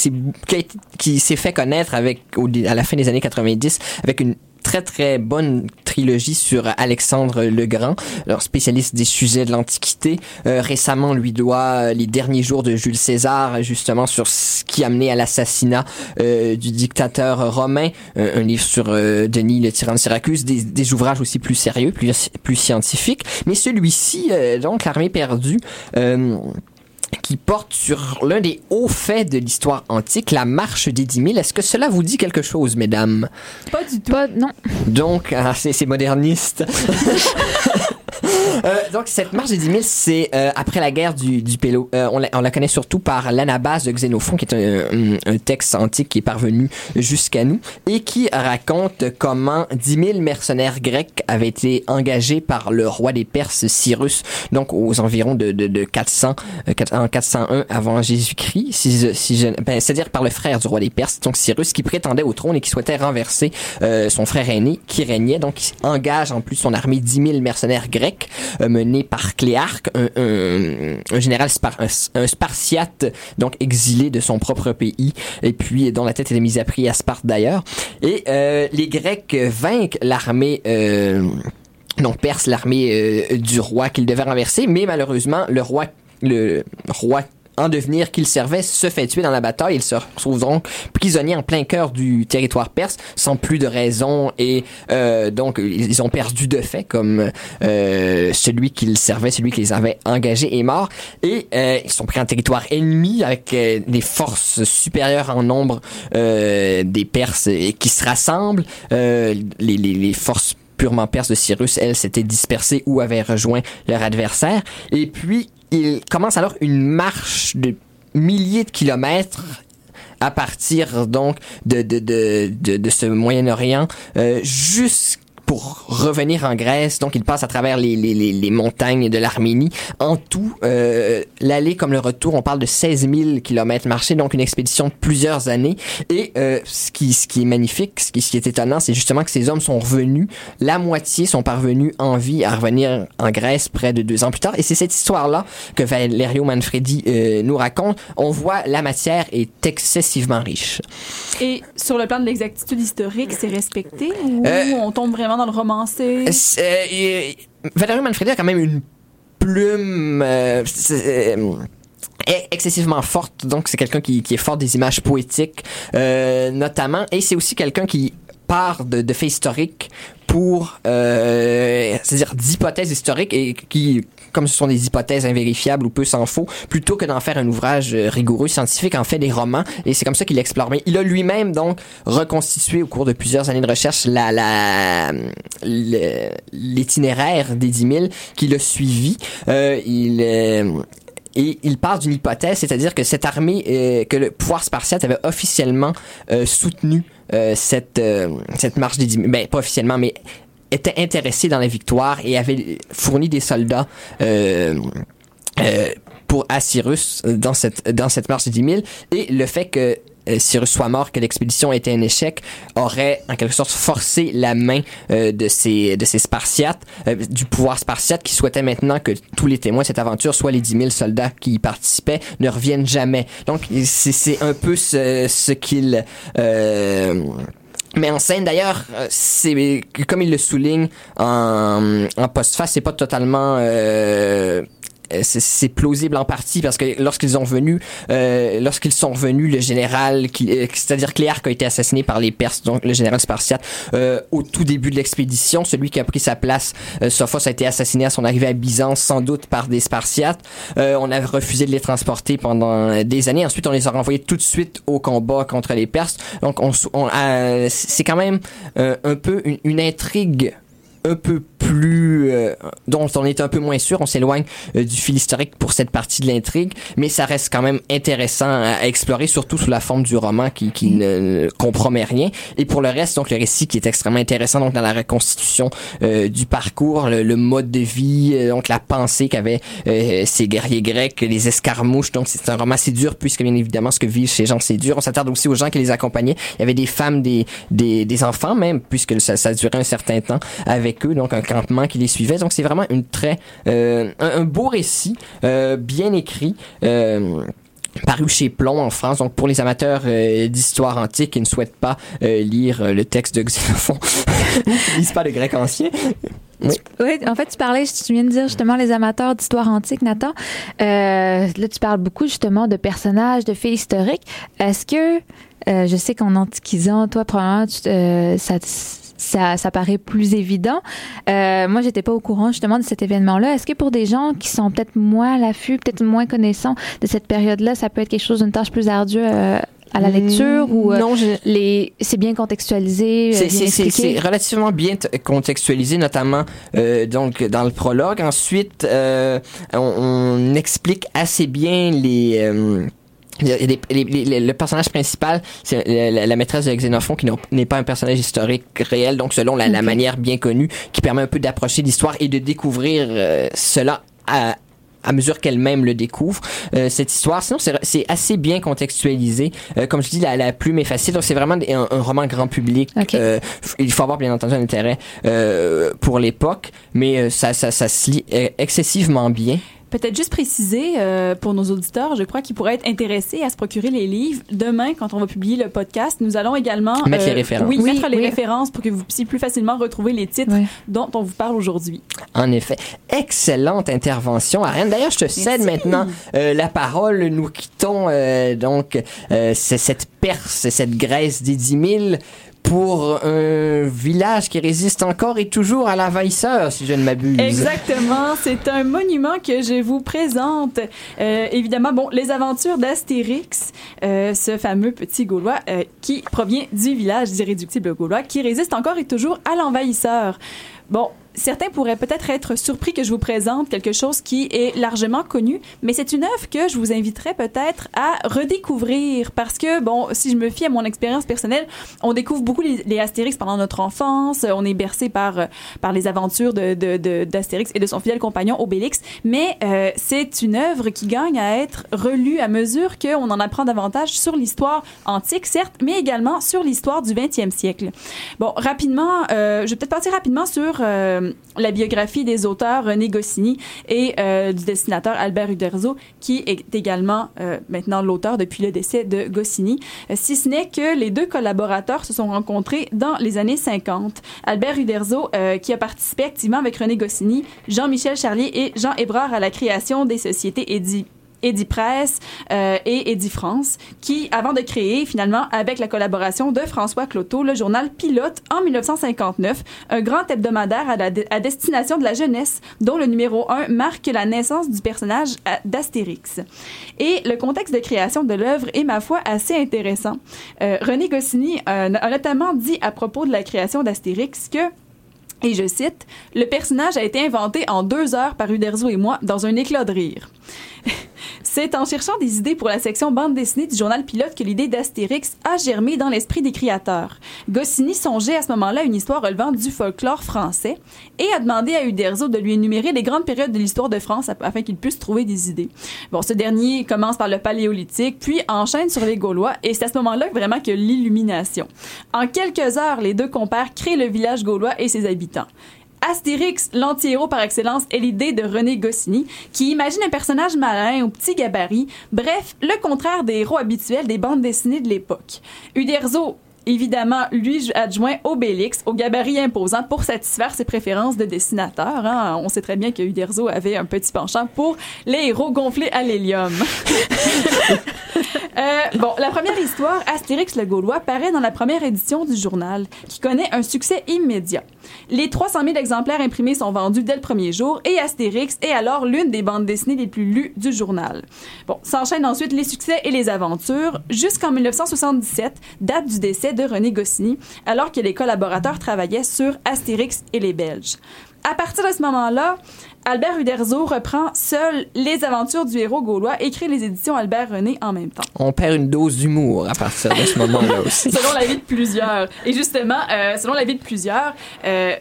s'est, fait connaître à la fin des années 90, avec une très très bonne trilogie sur Alexandre le Grand, alors spécialiste des sujets de l'Antiquité. Euh, récemment, lui doit euh, les derniers jours de Jules César, justement sur ce qui a mené à l'assassinat euh, du dictateur romain. Euh, un livre sur euh, Denis le tyran de Syracuse, des, des ouvrages aussi plus sérieux, plus plus scientifiques. Mais celui-ci, donc l'armée perdue. Qui porte sur l'un des hauts faits de l'histoire antique, la marche des dix mille. Est-ce que cela vous dit quelque chose, mesdames? Pas du tout. Pas, non. Donc, ah, c'est moderniste. (laughs) Euh, donc, cette marche des 10 000, c'est euh, après la guerre du, du Pélo. Euh, on, la, on la connaît surtout par l'Anabase de Xénophon, qui est un, un- texte antique qui est parvenu jusqu'à nous et qui raconte comment 10 000 mercenaires grecs avaient été engagés par le roi des Perses, Cyrus, donc aux environs de, de, de 400, euh, quatre- en 401 avant Jésus-Christ, si, si ben, c'est-à-dire par le frère du roi des Perses, donc Cyrus, qui prétendait au trône et qui souhaitait renverser euh, son frère aîné qui régnait. Donc, il engage en plus son armée 10 000 mercenaires grecs euh, menés par Cléarque, un, général un, spartiate, donc exilé de son propre pays, et puis dont la tête était mise à prix à Sparte d'ailleurs. Et euh, les Grecs vainquent l'armée... Euh, donc perse l'armée euh, du roi qu'il devait renverser, mais malheureusement le roi le roi en devenir qu'il servait se fait tuer dans la bataille. Il se retrouve donc prisonnier en plein cœur du territoire perse, sans plus de raison et euh, donc ils ont perdu de fait comme euh, celui qu'ils servait, celui qui les avait engagés est mort et euh, ils sont pris en territoire ennemi avec euh, des forces supérieures en nombre euh, des Perses qui se rassemblent. Euh, les forces purement perses de Cyrus, elles, s'étaient dispersées ou avaient rejoint leur adversaire. Et puis, il commence alors une marche de milliers de kilomètres à partir donc de, de, de, de, de ce Moyen-Orient euh, jusqu'à pour revenir en Grèce. Donc, il passe à travers les, les, les, les montagnes de l'Arménie. En tout, euh, l'aller comme le retour, on parle de 16 000 kilomètres marchés, donc une expédition de plusieurs années. Et euh, ce, qui, ce qui est magnifique, ce qui, ce qui est étonnant, c'est justement que ces hommes sont revenus. La moitié sont parvenus en vie à revenir en Grèce près de deux ans plus tard. Et c'est cette histoire-là que Valerio Manfredi euh, nous raconte. On voit la matière est excessivement riche. Et sur le plan de l'exactitude historique, c'est respecté ou Euh, on tombe vraiment dans le romancé? Euh, Valerio Manfredi a quand même une plume euh, euh, est excessivement forte, donc c'est quelqu'un qui, est fort des images poétiques, euh, notamment, et c'est aussi quelqu'un qui part de, faits historiques pour, c'est-à-dire d'hypothèses historiques et qui, comme ce sont des hypothèses invérifiables ou peu s'en faut, plutôt que d'en faire un ouvrage euh, rigoureux scientifique, en fait des romans et c'est comme ça qu'il explore. Mais il a lui-même donc reconstitué au cours de plusieurs années de recherche la, l'itinéraire des 10 000 qu'il a suivi. Euh, il euh, et il part d'une hypothèse, c'est-à-dire que cette armée, que le pouvoir spartiate avait officiellement soutenu cette, cette marche des 10 000. Ben, pas officiellement, mais était intéressé dans la victoire et avait fourni des soldats euh, euh, pour euh, dans cette, dans cette marche des 10 000. Et le fait que euh, Cyrus soit mort, que l'expédition était un échec, aurait en quelque sorte forcé la main euh, de ces de ces Spartiates, du pouvoir spartiate qui souhaitait maintenant que tous les témoins de cette aventure, soit les 10 000 soldats qui y participaient, ne reviennent jamais. Donc c'est c'est un peu ce, ce qu'il euh, met en scène. D'ailleurs, euh, c'est comme il le souligne en, en postface, c'est pas totalement euh, c'est- c'est plausible en partie parce que lorsqu'ils ont venu, euh, lorsqu'ils sont revenus, le général, euh, c'est-à-dire Cléarque a été assassiné par les Perses, donc le général spartiate, euh, au tout début de l'expédition. Celui qui a pris sa place, euh, Sophos, a été assassiné à son arrivée à Byzance, sans doute par des Spartiates. Euh, on a refusé de les transporter pendant des années. Ensuite, on les a renvoyés tout de suite au combat contre les Perses. Donc, on, on euh, c'est quand même euh, un peu une, une intrigue un peu plus euh, dont on est un peu moins sûr, on s'éloigne euh, du fil historique pour cette partie de l'intrigue, mais ça reste quand même intéressant à, explorer, surtout sous la forme du roman qui, qui ne compromet rien. Et pour le reste, donc le récit qui est extrêmement intéressant, donc dans la reconstitution euh, du parcours, le, le mode de vie, euh, donc la pensée qu'avaient euh, ces guerriers grecs, les escarmouches. Donc c'est un roman assez dur puisque bien évidemment ce que vivent ces gens c'est dur. On s'attarde aussi aux gens qui les accompagnaient. Il y avait des femmes, des des, des enfants même puisque ça, ça durait un certain temps avec eux, donc campement qui les suivait. Donc c'est vraiment une très euh, un, un beau récit, euh, bien écrit. Euh, paru chez Plomb en France. Donc pour les amateurs euh, d'histoire antique qui ne souhaitent pas euh, lire euh, le texte de Xénophon, (laughs) ils lisent pas le grec ancien. Oui. Oui, en fait, tu parlais, tu viens de dire justement les amateurs d'histoire antique, Nathan. Là, tu parles beaucoup justement de personnages, de faits historiques. Est-ce que, je sais qu'en antiquisant, toi, probablement, tu- ça, ça, ça paraît plus évident. Euh, moi, j'étais pas au courant justement de cet événement-là. Est-ce que pour des gens qui sont peut-être moins à l'affût, peut-être moins connaissants de cette période-là, ça peut être quelque chose d'une tâche plus ardue euh, à la lecture ou euh, non, les c'est bien contextualisé, euh, C'est- relativement bien contextualisé, notamment euh, donc dans le prologue. Ensuite, euh, on, on explique assez bien les euh, les- les- les- le personnage principal, c'est la, maîtresse de Xénophon, qui n'est pas un personnage historique réel, donc selon la, manière bien connue, qui permet un peu d'approcher l'histoire et de découvrir euh, cela à, à mesure qu'elle-même le découvre, euh, cette histoire. Sinon, c'est assez bien contextualisé. Euh, comme je dis, la, la plume est facile. Donc, c'est vraiment un, un roman grand public. Euh, il faut avoir, bien entendu, un intérêt pour l'époque, mais ça, ça, ça se lit excessivement bien. Peut-être juste préciser euh, pour nos auditeurs, je crois qu'ils pourraient être intéressés à se procurer les livres. Demain, quand on va publier le podcast, nous allons également Mettre les références. Oui, Oui, mettre les oui. références pour que vous puissiez plus facilement retrouver les titres dont on vous parle aujourd'hui. En effet, excellente intervention, Arène. D'ailleurs, je te cède maintenant euh, la parole. Nous quittons euh, donc euh, cette Perse, cette Grèce des 10 000 pour un village qui résiste encore et toujours à l'envahisseur, si je ne m'abuse. Exactement, c'est un monument que je vous présente. Euh, évidemment, bon, les aventures d'Astérix, euh, ce fameux petit Gaulois euh, qui provient du village d'irréductible Gaulois, qui résiste encore et toujours à l'envahisseur. Bon, certains pourraient peut-être être surpris que je vous présente quelque chose qui est largement connu, mais c'est une œuvre que je vous inviterais peut-être à redécouvrir parce que, bon, si je me fie à mon expérience personnelle, on découvre beaucoup les, Astérix pendant notre enfance, on est bercé par, euh, par les aventures de, de, de- d'Astérix et de son fidèle compagnon Obélix, mais euh, c'est une œuvre qui gagne à être relue à mesure qu'on en apprend davantage sur l'histoire antique, certes, mais également sur l'histoire du 20e siècle. Bon, rapidement, euh, je vais peut-être partir rapidement sur euh, la biographie des auteurs René Goscinny et euh, du dessinateur Albert Uderzo, qui est également euh, maintenant l'auteur depuis le décès de Goscinny, Euh, si ce n'est que les deux collaborateurs se sont rencontrés dans les années 50. Albert Uderzo, euh, qui a participé activement avec René Goscinny, Jean-Michel Charlier et Jean Hébrard à la création des sociétés édi- Eddie Press euh, et Eddie France, qui, avant de créer, finalement, avec la collaboration de François Cloteau, le journal Pilote en 1959, un grand hebdomadaire à, destination de la jeunesse, dont le numéro 1 marque la naissance du personnage d'Astérix. Et le contexte de création de l'œuvre est, ma foi, assez intéressant. Euh, René Goscinny euh, a notamment dit à propos de la création d'Astérix que et je cite, Le personnage a été inventé en deux heures par Uderzo et moi dans un éclat de rire. C'est en cherchant des idées pour la section bande dessinée du journal Pilote que l'idée d'Astérix a germé dans l'esprit des créateurs. Goscinny songeait à ce moment-là une histoire relevant du folklore français et a demandé à Uderzo de lui énumérer les grandes périodes de l'histoire de France afin qu'il puisse trouver des idées. Bon, ce dernier commence par le paléolithique, puis enchaîne sur les Gaulois et c'est à ce moment-là vraiment que l'illumination. En quelques heures, les deux compères créent le village gaulois et ses habitants. Astérix, l'anti-héros par excellence, est l'idée de René Goscinny, qui imagine un personnage malin au petit gabarit, bref, le contraire des héros habituels des bandes dessinées de l'époque. Uderzo évidemment, lui adjoint Obélix au gabarit imposant pour satisfaire ses préférences de dessinateur. hein. On sait très bien que Uderzo avait un petit penchant pour les héros gonflés à l'hélium. (laughs) Euh, bon, la première histoire, Astérix le Gaulois, paraît dans la première édition du journal, qui connaît un succès immédiat. Les 300 000 exemplaires imprimés sont vendus dès le premier jour et Astérix est alors l'une des bandes dessinées les plus lues du journal. Bon, s'enchaînent ensuite les succès et les aventures jusqu'en 1977, date du décès de René Goscinny, alors que les collaborateurs travaillaient sur Astérix et les Belges. À partir de ce moment-là, Albert Uderzo reprend seul les aventures du héros gaulois et crée les éditions Albert René en même temps. On perd une dose d'humour à partir de ce moment-là (laughs) aussi. selon l'avis de plusieurs. Et justement, euh, selon l'avis de plusieurs, euh,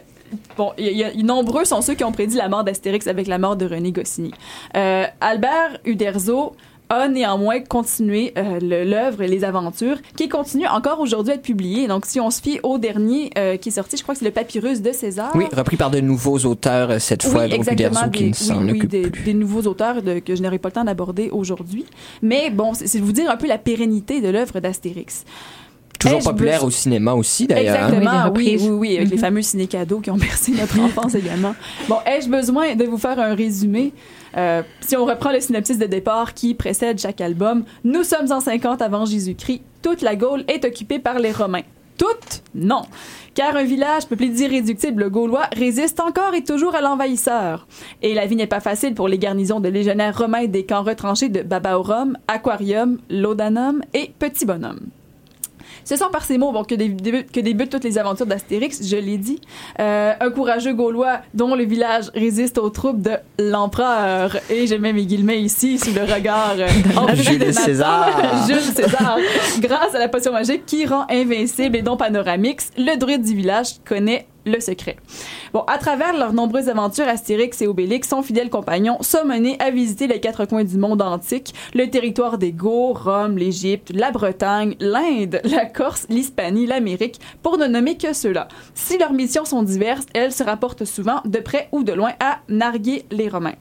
Bon, il y, a- il y a- nombreux sont ceux qui ont prédit la mort d'Astérix avec la mort de René Goscinny. Euh, Albert Uderzo a néanmoins continué euh, le- l'œuvre et les aventures, qui continue encore aujourd'hui à être publié. Donc, si on se fie au dernier euh, qui est sorti, je crois que c'est le Papyrus de César. Oui, repris par de nouveaux auteurs euh, cette fois, donc exactement, Uderzo qui des, ne s'en oui, oui, occupe des, plus. des nouveaux auteurs de- que je n'aurai pas le temps d'aborder aujourd'hui. Mais bon, c'est vous dire un peu la pérennité de l'œuvre d'Astérix. Toujours Ai-je populaire au cinéma aussi, d'ailleurs. hein. Exactement, oui, oui, oui, avec les Mhm. fameux ciné-cadeaux qui ont (laughs) bercé notre enfance également. Bon, ai-je besoin de vous faire un résumé? Euh, si on reprend le synopsis de départ qui précède chaque album, nous sommes en 50 avant Jésus-Christ. Toute la Gaule est occupée par les Romains. Toute? Non. Car un village peuplé d'irréductibles Gaulois résiste encore et toujours à l'envahisseur. Et la vie n'est pas facile pour les garnisons de légionnaires romains des camps retranchés de Babaorum, Aquarium, Laudanum et Petit Bonhomme. Ce sont par ces mots bon, que, que débutent toutes les aventures d'Astérix, je l'ai dit. Euh, un courageux Gaulois dont le village résiste aux troupes de l'empereur. Et je mets mes guillemets ici sous le regard euh, (laughs) envie Jules César. (laughs) Jules César. Grâce à la potion magique qui rend invincible et dont Panoramix, le druide du village connaît le secret. Bon, à travers leurs nombreuses aventures, Astérix et Obélix, son fidèle compagnon, sont menés à visiter les quatre coins du monde antique, le territoire des Gauls, Rome, l'Égypte, la Bretagne, l'Inde, la Corse, l'Hispanie, l'Amérique, pour ne nommer que ceux-là. Si leurs missions sont diverses, elles se rapportent souvent, de près ou de loin, à narguer les Romains.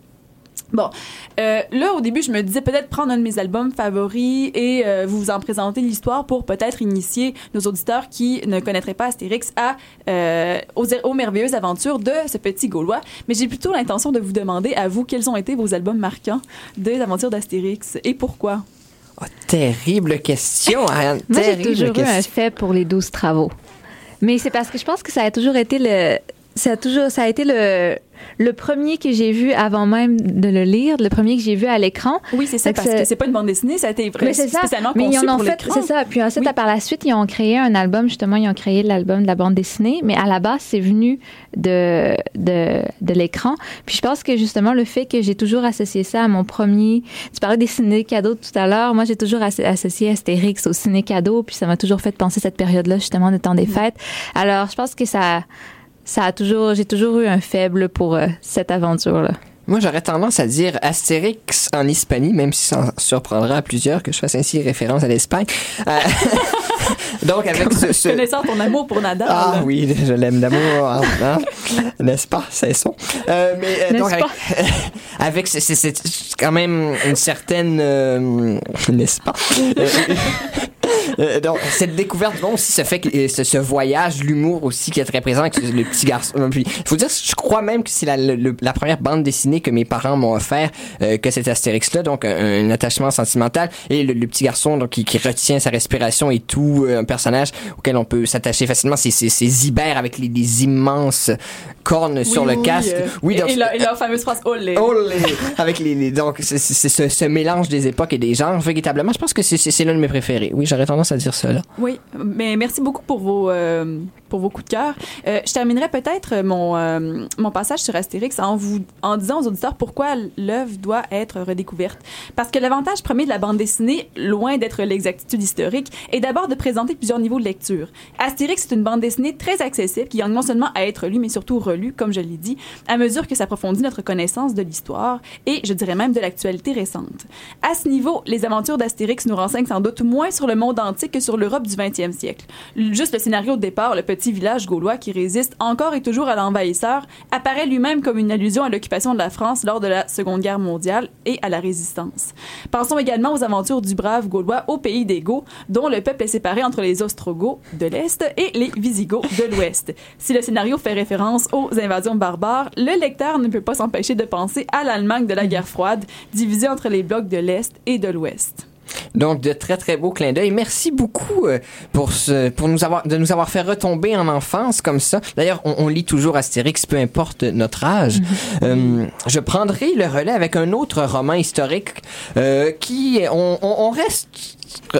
Bon, euh, là au début je me disais peut-être prendre un de mes albums favoris et euh, vous en présenter l'histoire pour peut-être initier nos auditeurs qui ne connaîtraient pas Astérix à euh, aux, aux merveilleuses aventures de ce petit Gaulois. Mais j'ai plutôt l'intention de vous demander à vous quels ont été vos albums marquants des aventures d'Astérix et pourquoi? Terrible question, (laughs) Ariane. Moi, j'ai toujours eu un fait pour les 12 travaux. Mais c'est parce que je pense que ça a toujours été le. Ça a toujours, ça a été le, le premier que j'ai vu avant même de le lire, le premier que j'ai vu à l'écran. Oui, c'est ça, parce que c'est pas une bande dessinée, ça a été ça. spécialement Mais ils conçu en ont pour fait, l'écran. c'est ça. Puis ensuite, par la suite, ils ont créé un album. Justement, ils ont créé l'album de la bande dessinée. Mais à la base, c'est venu de de, de l'écran. Puis je pense que justement le fait que j'ai toujours associé ça à mon premier. Tu parlais des ciné cadeaux tout à l'heure. Moi, j'ai toujours asso- associé Astérix au ciné cadeau. Puis ça m'a toujours fait penser cette période-là justement de temps des fêtes. Alors, je pense que ça ça a toujours j'ai toujours eu un faible pour euh, cette aventure-là. Moi, j'aurais tendance à dire Astérix en Hispanie, même si ça en surprendra à plusieurs que je fasse ainsi référence à l'Espagne. Euh, (laughs) Donc, avec ce... ce- Connaissant ton amour pour Nadal. Ah oui, je l'aime d'amour, hein, hein, n'est-ce pas, c'est son. Euh, mais euh, donc avec, pas? (laughs) avec c'est- quand même une certaine, n'est-ce pas, (laughs) Euh, donc, cette découverte monde aussi, se fait que, euh, ce, ce voyage, l'humour aussi qui est très présent avec le petit garçon. Puis, faut dire, je crois même que c'est la, le- la première bande dessinée que mes parents m'ont offert, euh, que cet Astérix-là, donc un, un attachement sentimental. Et le, le petit garçon donc, qui, qui retient sa respiration et tout, euh, un personnage auquel on peut s'attacher facilement, c'est c'est- c'est Zibert avec les, les immenses cornes sur Oui, le casque. euh, oui, et, donc, et leur, et leur fameuse phrase Olé. Olé! avec les, les- donc c'est ce, ce mélange des époques et des genres véritablement je pense que c'est l'un de mes préférés oui j'aurais tendance à dire là Oui, mais merci beaucoup pour vos, euh, pour vos coups de cœur. Euh, je terminerai peut-être mon, euh, mon passage sur Astérix en, vous, en disant aux auditeurs pourquoi l'œuvre doit être redécouverte. Parce que l'avantage premier de la bande dessinée, loin d'être l'exactitude historique, est d'abord de présenter plusieurs niveaux de lecture. Astérix est une bande dessinée très accessible qui gagne non seulement à être lue, mais surtout relue, comme je l'ai dit, à mesure que s'approfondit notre connaissance de l'histoire et, je dirais même, de l'actualité récente. À ce niveau, les aventures d'Astérix nous renseignent sans doute moins sur le monde antique que sur l'Europe du 20e siècle. Juste le scénario de départ, le petit village gaulois qui résiste encore et toujours à l'envahisseur, apparaît lui-même comme une allusion à l'occupation de la France lors de la Seconde Guerre mondiale et à la résistance. Pensons également aux aventures du brave gaulois au pays des Gauls, dont le peuple est séparé entre les Ostrogoths de l'Est et les Visigoths de l'Ouest. Si le scénario fait référence aux invasions barbares, le lecteur ne peut pas s'empêcher de penser à l'Allemagne de la guerre froide, divisée entre les blocs de l'Est et de l'Ouest. Donc de très très beaux clins d'œil merci beaucoup euh, pour ce pour nous avoir de nous avoir fait retomber en enfance comme ça d'ailleurs on, on lit toujours Astérix peu importe notre âge Euh, je prendrai le relais avec un autre roman historique euh, qui on, on, on reste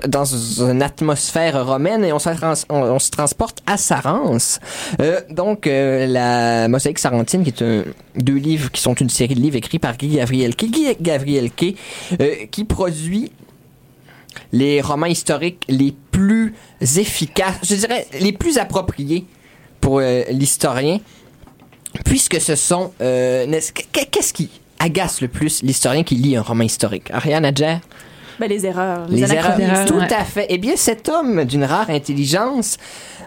dans une atmosphère romaine et on se, trans- on, on se transporte à Sarance. Euh, donc, euh, la Mosaïque sarantine, qui est un, deux livres qui sont une série de livres écrits par Guy Gavrielke. Guy Gavrielke, euh, qui produit les romans historiques les plus efficaces, je dirais les plus appropriés pour euh, l'historien, puisque ce sont... euh, n'est-ce- Qu'est-ce qui agace le plus l'historien qui lit un roman historique? Ariane Adjer? Ben, les erreurs, les, Les erreurs. Tout à fait. Eh bien, cet homme d'une rare intelligence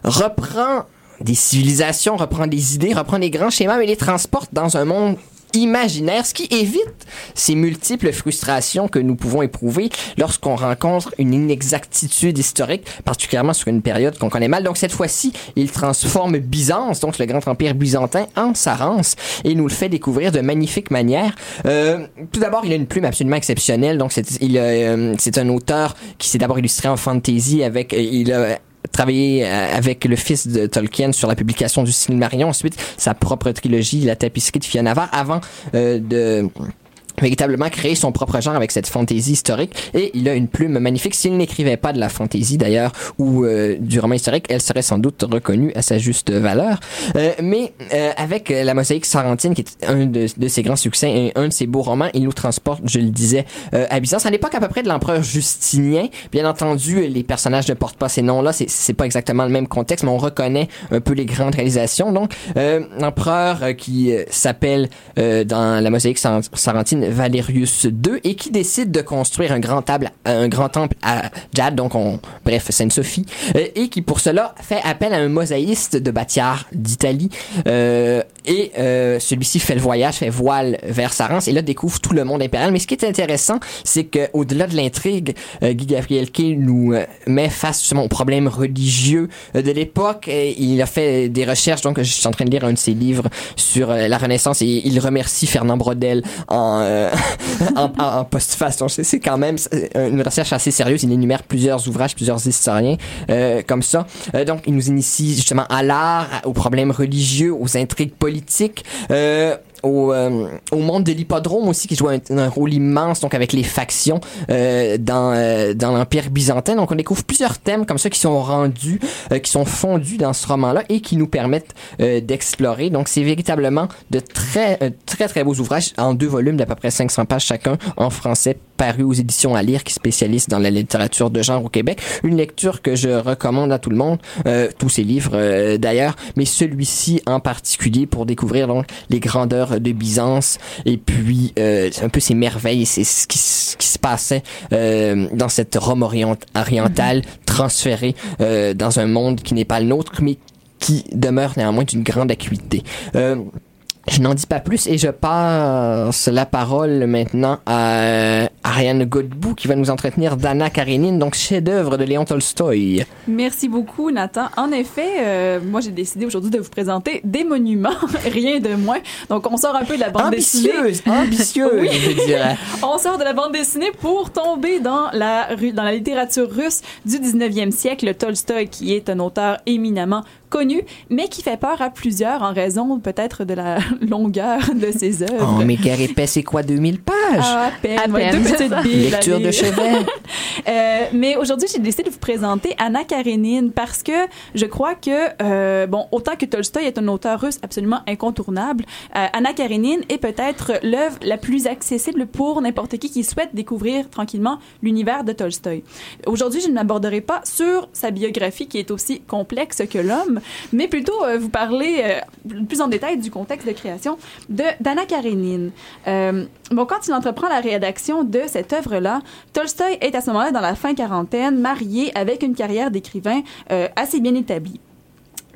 reprend des civilisations, reprend des idées, reprend des grands schémas, mais les transporte dans un monde imaginaire, ce qui évite ces multiples frustrations que nous pouvons éprouver lorsqu'on rencontre une inexactitude historique, particulièrement sur une période qu'on connaît mal. Donc cette fois-ci, il transforme Byzance, donc le grand empire byzantin, en Sarance et nous le fait découvrir de magnifiques manières. Euh, tout d'abord, il a une plume absolument exceptionnelle. Donc c'est il euh, c'est un auteur qui s'est d'abord illustré en fantasy avec euh, il a travaillé euh, avec le fils de Tolkien sur la publication du Silmarillion, ensuite sa propre trilogie, La tapisserie de Fiannavar, avant euh, de véritablement créer son propre genre avec cette fantaisie historique. Et il a une plume magnifique. S'il n'écrivait pas de la fantaisie d'ailleurs ou euh, du roman historique elle serait sans doute reconnue à sa juste valeur. Euh, mais euh, avec la mosaïque sarantine qui est un de, ses grands succès et un de ses beaux romans il nous transporte je le disais euh, à Byzance à l'époque à peu près de l'empereur Justinien. Bien entendu les personnages ne portent pas ces noms là c'est pas exactement le même contexte mais on reconnaît un peu les grandes réalisations. Donc euh, l'empereur euh, qui s'appelle dans la mosaïque sar- sarantine Valerius II et qui décide de construire un grand table un grand temple à Jad donc on bref Sainte-Sophie euh, et qui pour cela fait appel à un mosaïste de Batiar d'Italie euh, et euh, celui-ci fait le voyage fait voile vers Sarance et là découvre tout le monde impérial. Mais ce qui est intéressant c'est que au-delà de l'intrigue Guy Gavrielke nous euh, met face justement aux problèmes religieux de l'époque il a fait des recherches. Donc je suis en train de lire un de ses livres sur la Renaissance et il remercie Fernand Brodel en euh, (laughs) en, en, postface. C'est- quand même une recherche assez sérieuse. Il énumère plusieurs ouvrages plusieurs historiens euh, comme ça. Euh, donc il nous initie justement à l'art aux problèmes religieux aux intrigues politiques euh, au, euh, au monde de l'hippodrome aussi qui joue un, rôle immense donc avec les factions euh, dans euh, dans l'empire byzantin. Donc on découvre plusieurs thèmes comme ça qui sont rendus qui sont fondus dans ce roman là et qui nous permettent d'explorer. Donc c'est véritablement de très très très beaux ouvrages en deux volumes d'à peu près 500 pages chacun en français paru aux éditions à lire qui spécialisent dans la littérature de genre au Québec. Une lecture que je recommande à tout le monde euh, tous ces livres euh, d'ailleurs mais celui-ci en particulier pour découvrir donc les grandeurs de Byzance et puis euh, un peu ces merveilles c'est ce qui, se passait euh, dans cette Rome orient- orientale transférée euh, dans un monde qui n'est pas le nôtre mais qui demeure néanmoins d'une grande acuité. Euh, Je n'en dis pas plus et je passe la parole maintenant à Ariane Godbout qui va nous entretenir d'Anna Karenine, donc chef-d'œuvre de Léon Tolstoï. Merci beaucoup, Nathan. En effet, euh, moi, j'ai décidé aujourd'hui de vous présenter des monuments, (laughs) rien de moins. Donc, on sort un peu de la bande dessinée. Ambitieuse, ambitieuse, (laughs) Oui. je dirais. On sort de la bande dessinée pour tomber dans la, dans la littérature russe du 19e siècle. Tolstoï, qui est un auteur éminemment connu, mais qui fait peur à plusieurs en raison peut-être de la (laughs) longueur de ses (laughs) œuvres. Oh, mais guerre épais, c'est quoi, 2000 pages? Ah, à peine, À ouais, peine, deux c'est petites (laughs) billes Lecture de chevet. Euh, mais aujourd'hui, j'ai décidé de vous présenter Anna Karenine parce que je crois que, euh, bon, autant que Tolstoï est un auteur russe absolument incontournable, euh, Anna Karenine est peut-être l'œuvre la plus accessible pour n'importe qui qui souhaite découvrir tranquillement l'univers de Tolstoï. Aujourd'hui, je ne m'aborderai pas sur sa biographie qui est aussi complexe que l'homme, mais plutôt euh, vous parler euh, plus en détail du contexte de création de d'Anna Karenine. Euh, bon, quand il entreprend la rédaction de cette œuvre-là, Tolstoï est à ce moment-là dans la fin quarantaine, marié avec une carrière d'écrivain euh, assez bien établie.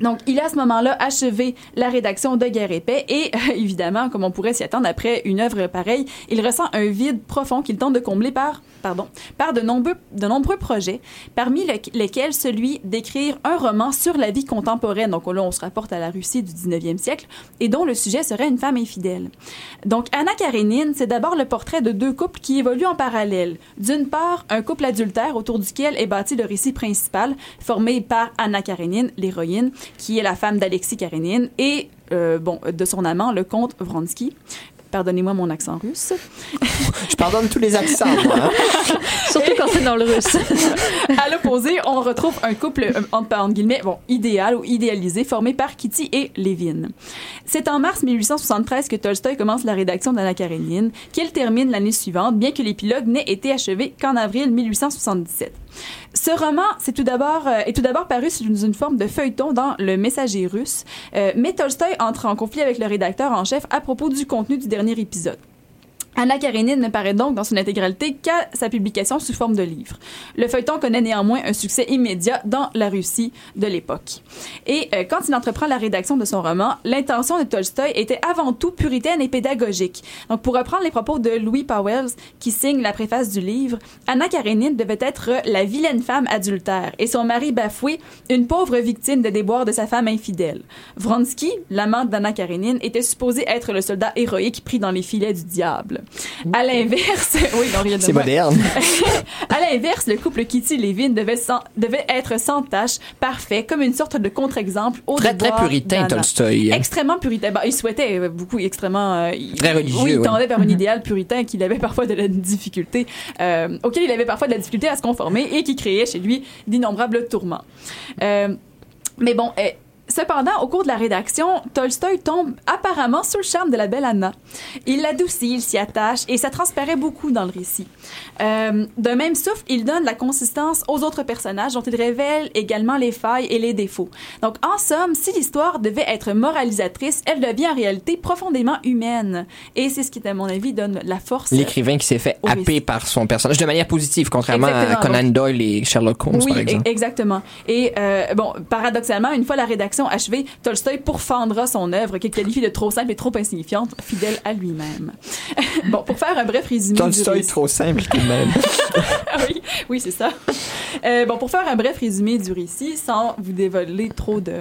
Donc, il a à ce moment-là achevé la rédaction de Guerre épais et, euh, évidemment, comme on pourrait s'y attendre après une œuvre pareille, il ressent un vide profond qu'il tente de combler par, pardon, par de nombreux, de nombreux projets, parmi le- lesquels celui d'écrire un roman sur la vie contemporaine. Donc là, on se rapporte à la Russie du 19e siècle et dont le sujet serait une femme infidèle. Donc, Anna Karenine, c'est d'abord le portrait de deux couples qui évoluent en parallèle. D'une part, un couple adultère autour duquel est bâti le récit principal, formé par Anna Karenine, l'héroïne, qui est la femme d'Alexis Karenine, et euh, bon, de son amant, le comte Vronsky. Pardonnez-moi mon accent russe. (laughs) Je pardonne tous les accents, moi. hein. (laughs) Surtout quand c'est dans le russe. (laughs) à l'opposé, on retrouve un couple, euh, entre entre guillemets, bon, idéal ou idéalisé, formé par Kitty et Lévin. C'est en mars 1873 que Tolstoï commence la rédaction d'Anna Karenine, qu'il termine l'année suivante, bien que l'épilogue n'ait été achevé qu'en avril 1877. Ce roman euh, est tout d'abord paru sous une, une forme de feuilleton dans Le Messager russe, euh, mais Tolstoï entre en conflit avec le rédacteur en chef à propos du contenu du dernier épisode. Anna Karenine ne paraît donc dans son intégralité qu'à sa publication sous forme de livre. Le feuilleton connaît néanmoins un succès immédiat dans la Russie de l'époque. Et euh, quand il entreprend la rédaction de son roman, l'intention de Tolstoï était avant tout puritaine et pédagogique. Donc pour reprendre les propos de Louis Powell, qui signe la préface du livre, Anna Karenine devait être la vilaine femme adultère et son mari bafoué, une pauvre victime des déboires de sa femme infidèle. Vronsky, l'amant d'Anna Karenine, était supposé être le soldat héroïque pris dans les filets du diable. À l'inverse, (laughs) oui, non, rien de C'est moins. moderne. (laughs) à l'inverse, le couple Kitty Levin devait, sans- devait être sans tâche, parfait, comme une sorte de contre-exemple au Très, très puritain, d'Anna. Tolstoï. Extrêmement puritain. Bah, il souhaitait euh, beaucoup, extrêmement. euh, Très religieux, Oui, il tendait vers un idéal puritain qu'il avait parfois de la difficulté, euh, auquel il avait parfois de la difficulté à se conformer et qui créait chez lui d'innombrables tourments. Euh, mais bon, euh, cependant, au cours de la rédaction, Tolstoï tombe apparemment sous le charme de la belle Anna. Il l'adoucit, il s'y attache et ça transparaît beaucoup dans le récit. Euh, D'un même souffle, il donne la consistance aux autres personnages dont il révèle également les failles et les défauts. Donc, en somme, si l'histoire devait être moralisatrice, elle devient en réalité profondément humaine. Et c'est ce qui, à mon avis, donne la force. L'écrivain qui s'est fait happer par son personnage de manière positive, contrairement à Conan Doyle et Sherlock Holmes, oui, par exemple. exactement. Et euh, bon, paradoxalement, une fois la rédaction achevée, Tolstoï pourfendra son œuvre qu'il qualifie de trop simple et trop insignifiante, fidèle à lui-même. (laughs) bon, pour faire un bref résumé du Tolstoï récit- trop simple tout de même. (laughs) oui, oui, c'est ça. Euh, bon, pour faire un bref résumé du récit, sans vous dévoiler trop de,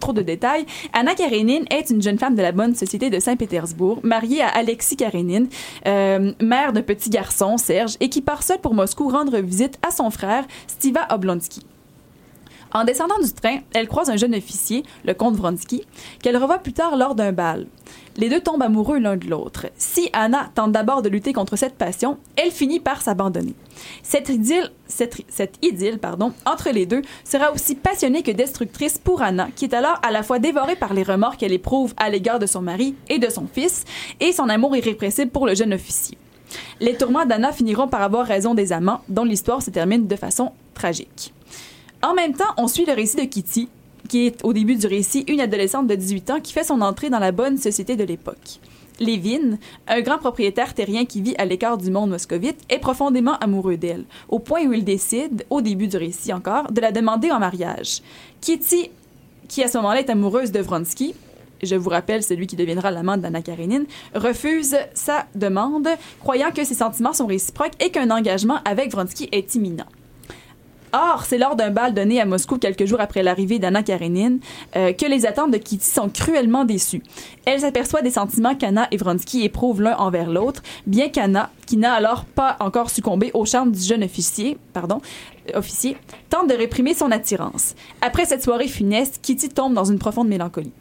trop de détails, Anna Karenine est une jeune femme de la bonne société de Saint-Pétersbourg, mariée à Alexis Karenine, euh, mère d'un petit garçon, Serge, et qui part seule pour Moscou rendre visite à son frère, Stiva Oblonsky. En descendant du train, elle croise un jeune officier, le comte Vronsky, qu'elle revoit plus tard lors d'un bal. Les deux tombent amoureux l'un de l'autre. Si Anna tente d'abord de lutter contre cette passion, elle finit par s'abandonner. Cette idylle, entre les deux sera aussi passionnée que destructrice pour Anna, qui est alors à la fois dévorée par les remords qu'elle éprouve à l'égard de son mari et de son fils, et son amour irrépressible pour le jeune officier. Les tourments d'Anna finiront par avoir raison des amants, dont l'histoire se termine de façon tragique. En même temps, on suit le récit de Kitty, qui est au début du récit une adolescente de 18 ans qui fait son entrée dans la bonne société de l'époque. Lévin, un grand propriétaire terrien qui vit à l'écart du monde moscovite, est profondément amoureux d'elle, au point où il décide, au début du récit encore, de la demander en mariage. Kitty, qui à ce moment-là est amoureuse de Vronsky, je vous rappelle celui qui deviendra l'amant d'Anna Karenine, refuse sa demande, croyant que ses sentiments sont réciproques et qu'un engagement avec Vronsky est imminent. Or, c'est lors d'un bal donné à Moscou quelques jours après l'arrivée d'Anna Karenine euh, que les attentes de Kitty sont cruellement déçues. Elle s'aperçoit des sentiments qu'Anna et Vronsky éprouvent l'un envers l'autre, bien qu'Anna, qui n'a alors pas encore succombé au charme du jeune officier, euh, officier, tente de réprimer son attirance. Après cette soirée funeste, Kitty tombe dans une profonde mélancolie.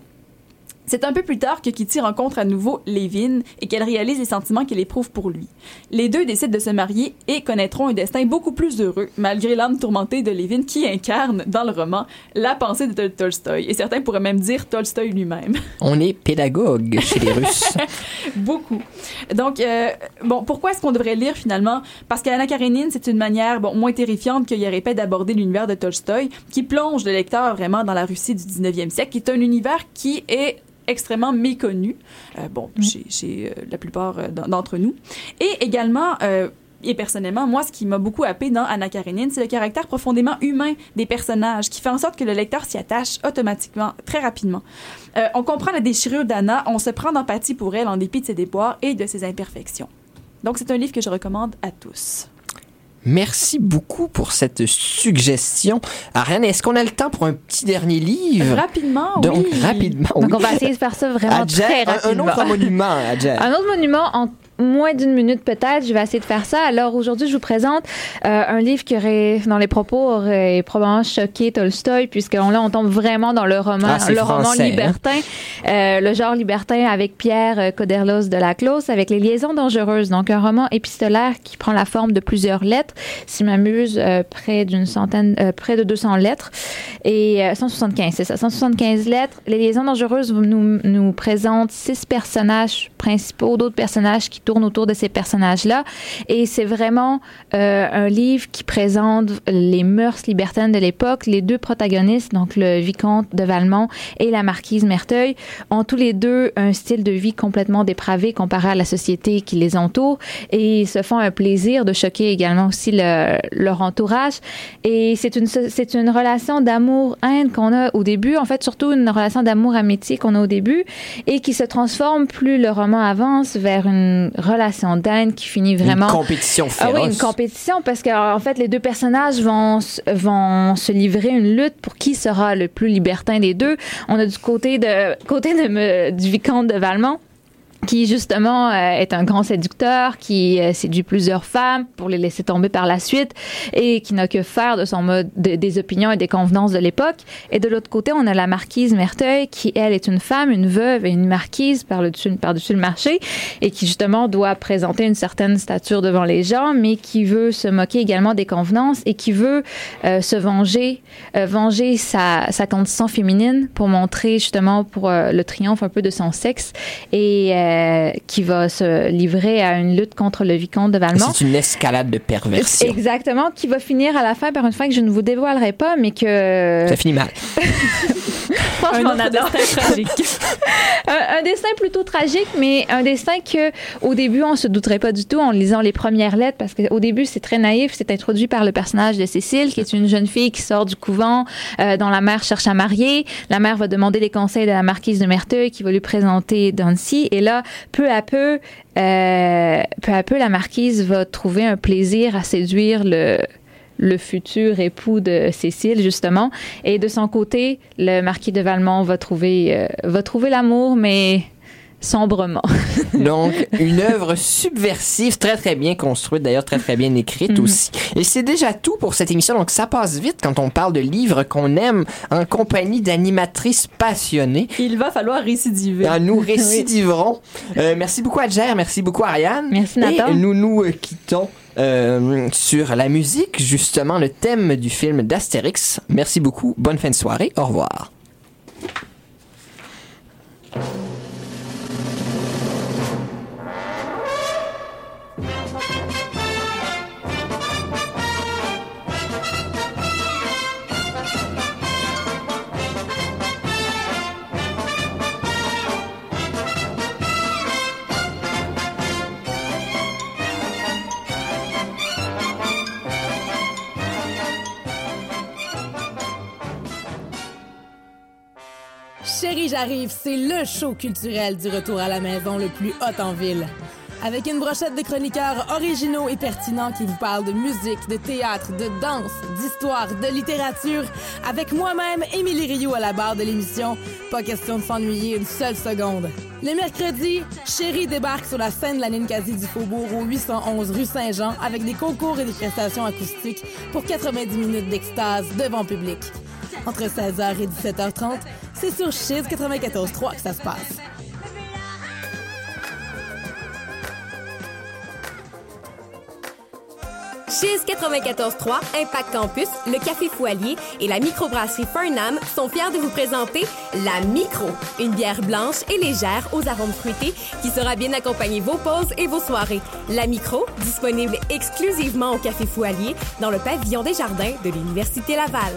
C'est un peu plus tard que Kitty rencontre à nouveau Levin et qu'elle réalise les sentiments qu'elle éprouve pour lui. Les deux décident de se marier et connaîtront un destin beaucoup plus heureux, malgré l'âme tourmentée de Levin qui incarne, dans le roman, la pensée de Tol- Tolstoï. Et certains pourraient même dire Tolstoï lui-même. (laughs) On est pédagogue chez les Russes. (laughs) Beaucoup. Donc, euh, bon, pourquoi est-ce qu'on devrait lire finalement? Parce qu'Anna Karenine, c'est une manière, bon, moins terrifiante qu'il y aurait pas d'aborder l'univers de Tolstoï, qui plonge le lecteur vraiment dans la Russie du 19e siècle, qui est un univers qui est extrêmement méconnu, euh, bon, chez, chez, euh, la plupart euh, d'en- d'entre nous. Et également, et personnellement, moi, ce qui m'a beaucoup happé dans Anna Karenine, c'est le caractère profondément humain des personnages, qui fait en sorte que le lecteur s'y attache automatiquement, très rapidement. Euh, on comprend la déchirure d'Anna, on se prend d'empathie pour elle en dépit de ses déboires et de ses imperfections. Donc, c'est un livre que je recommande à tous. Merci beaucoup pour cette suggestion. Ariane, est-ce qu'on a le temps pour un petit dernier livre? Rapidement, Donc, oui. rapidement, Donc, oui. on va essayer de faire ça vraiment Adja, très un- rapidement. Un, autre monument, Adja. (laughs) Un autre monument en moins d'une minute peut-être. Je vais essayer de faire ça. Alors aujourd'hui, je vous présente euh, un livre qui aurait, dans les propos, aurait probablement choqué Tolstoï, puisque on, là, on tombe vraiment dans le roman, Ah, le roman hein? libertin, euh, le genre libertin avec Pierre euh, Coderlos de la Clos, avec les liaisons dangereuses. Donc un roman épistolaire qui prend la forme de plusieurs lettres. Si m'amuse, euh, près d'une centaine, euh, près de 200 lettres et euh, 175, c'est ça, 175 lettres. Les liaisons dangereuses nous, nous présentent six personnages principaux, d'autres personnages qui tournent autour de ces personnages-là. Et c'est vraiment euh, un livre qui présente les mœurs libertaines de l'époque. Les deux protagonistes, donc le vicomte de Valmont et la marquise Merteuil, ont tous les deux un style de vie complètement dépravé comparé à la société qui les entoure et ils se font un plaisir de choquer également aussi le- leur entourage. Et c'est une, une relation d'amour-haine qu'on a au début, en fait surtout une relation d'amour-amitié qu'on a au début et qui se transforme plus le roman avance vers une relation d'haine qui finit vraiment... Une compétition Ah féroce. oui, une compétition parce qu'en fait, les deux personnages vont, vont se livrer une lutte pour qui sera le plus libertin des deux. On a du côté de côté de me- du vicomte de Valmont qui justement euh, est un grand séducteur, qui euh, séduit plusieurs femmes pour les laisser tomber par la suite et qui n'a que faire de son mode de- des opinions et des convenances de l'époque. Et de l'autre côté, on a la marquise Merteuil qui elle est une femme, une veuve et une marquise par le dessus par dessus le marché et qui justement doit présenter une certaine stature devant les gens, mais qui veut se moquer également des convenances et qui veut euh, se venger, venger sa, condition féminine pour montrer justement pour le triomphe un peu de son sexe et euh, qui va se livrer à une lutte contre le vicomte de Valmont. C'est une escalade de perversion. Exactement, qui va finir à la fin par une fin que je ne vous dévoilerai pas, mais que Ça finit mal. (laughs) (laughs) Franchement, Un adore. destin tragique. (laughs) un, un destin plutôt tragique, mais un destin que au début on se douterait pas du tout en lisant les premières lettres, parce qu'au début c'est très naïf. C'est introduit par le personnage de Cécile, qui est une jeune fille qui sort du couvent, euh, dont la mère cherche à marier. La mère va demander les conseils de la marquise de Merteuil, qui va lui présenter Dancy, et là, peu à peu, euh, peu à peu, la marquise va trouver un plaisir à séduire le le futur époux de Cécile justement et de son côté le marquis de Valmont va trouver euh, va trouver l'amour mais sombrement (laughs) Donc, une œuvre subversive, très très bien construite, d'ailleurs très très bien écrite Mhm. aussi. Et c'est déjà tout pour cette émission. Donc, ça passe vite quand on parle de livres qu'on aime en compagnie d'animatrices passionnées. Il va falloir récidiver. Ah, nous (laughs) récidiverons. Euh, merci beaucoup Adjer, merci beaucoup Ariane. Merci, Nathan. Et nous nous euh, quittons euh, sur la musique, justement le thème du film d'Astérix. Merci beaucoup, bonne fin de soirée, au revoir. C'est le show culturel du retour à la maison le plus hot en ville. Avec une brochette de chroniqueurs originaux et pertinents qui vous parlent de musique, de théâtre, de danse, d'histoire, de littérature, avec moi-même, Émilie Rioux à la barre de l'émission, pas question de s'ennuyer une seule seconde. Le mercredi, Chérie débarque sur la scène de la Ninkasi du Faubourg au 811 rue Saint-Jean avec des concours et des prestations acoustiques pour 90 minutes d'extase devant public. Entre 16h et 17h30, c'est sur Chiz 94.3 que ça se passe. Chiz 94.3, Impact Campus, le Café Foualier et la microbrasserie Fernam sont fiers de vous présenter la Micro, une bière blanche et légère aux arômes fruités qui sera bien accompagner vos pauses et vos soirées. La Micro, disponible exclusivement au Café Foualier dans le pavillon des jardins de l'Université Laval.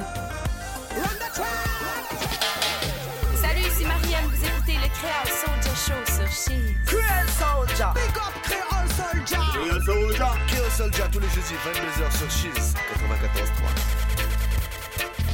Salut, ici Marianne, vous écoutez le Créole Soldier Show sur Chiz. Creole Soldier. Big up Creole Soldier. Creole Soldier. Creole Soldier tous les jeudis 22h sur Chiz 94.3.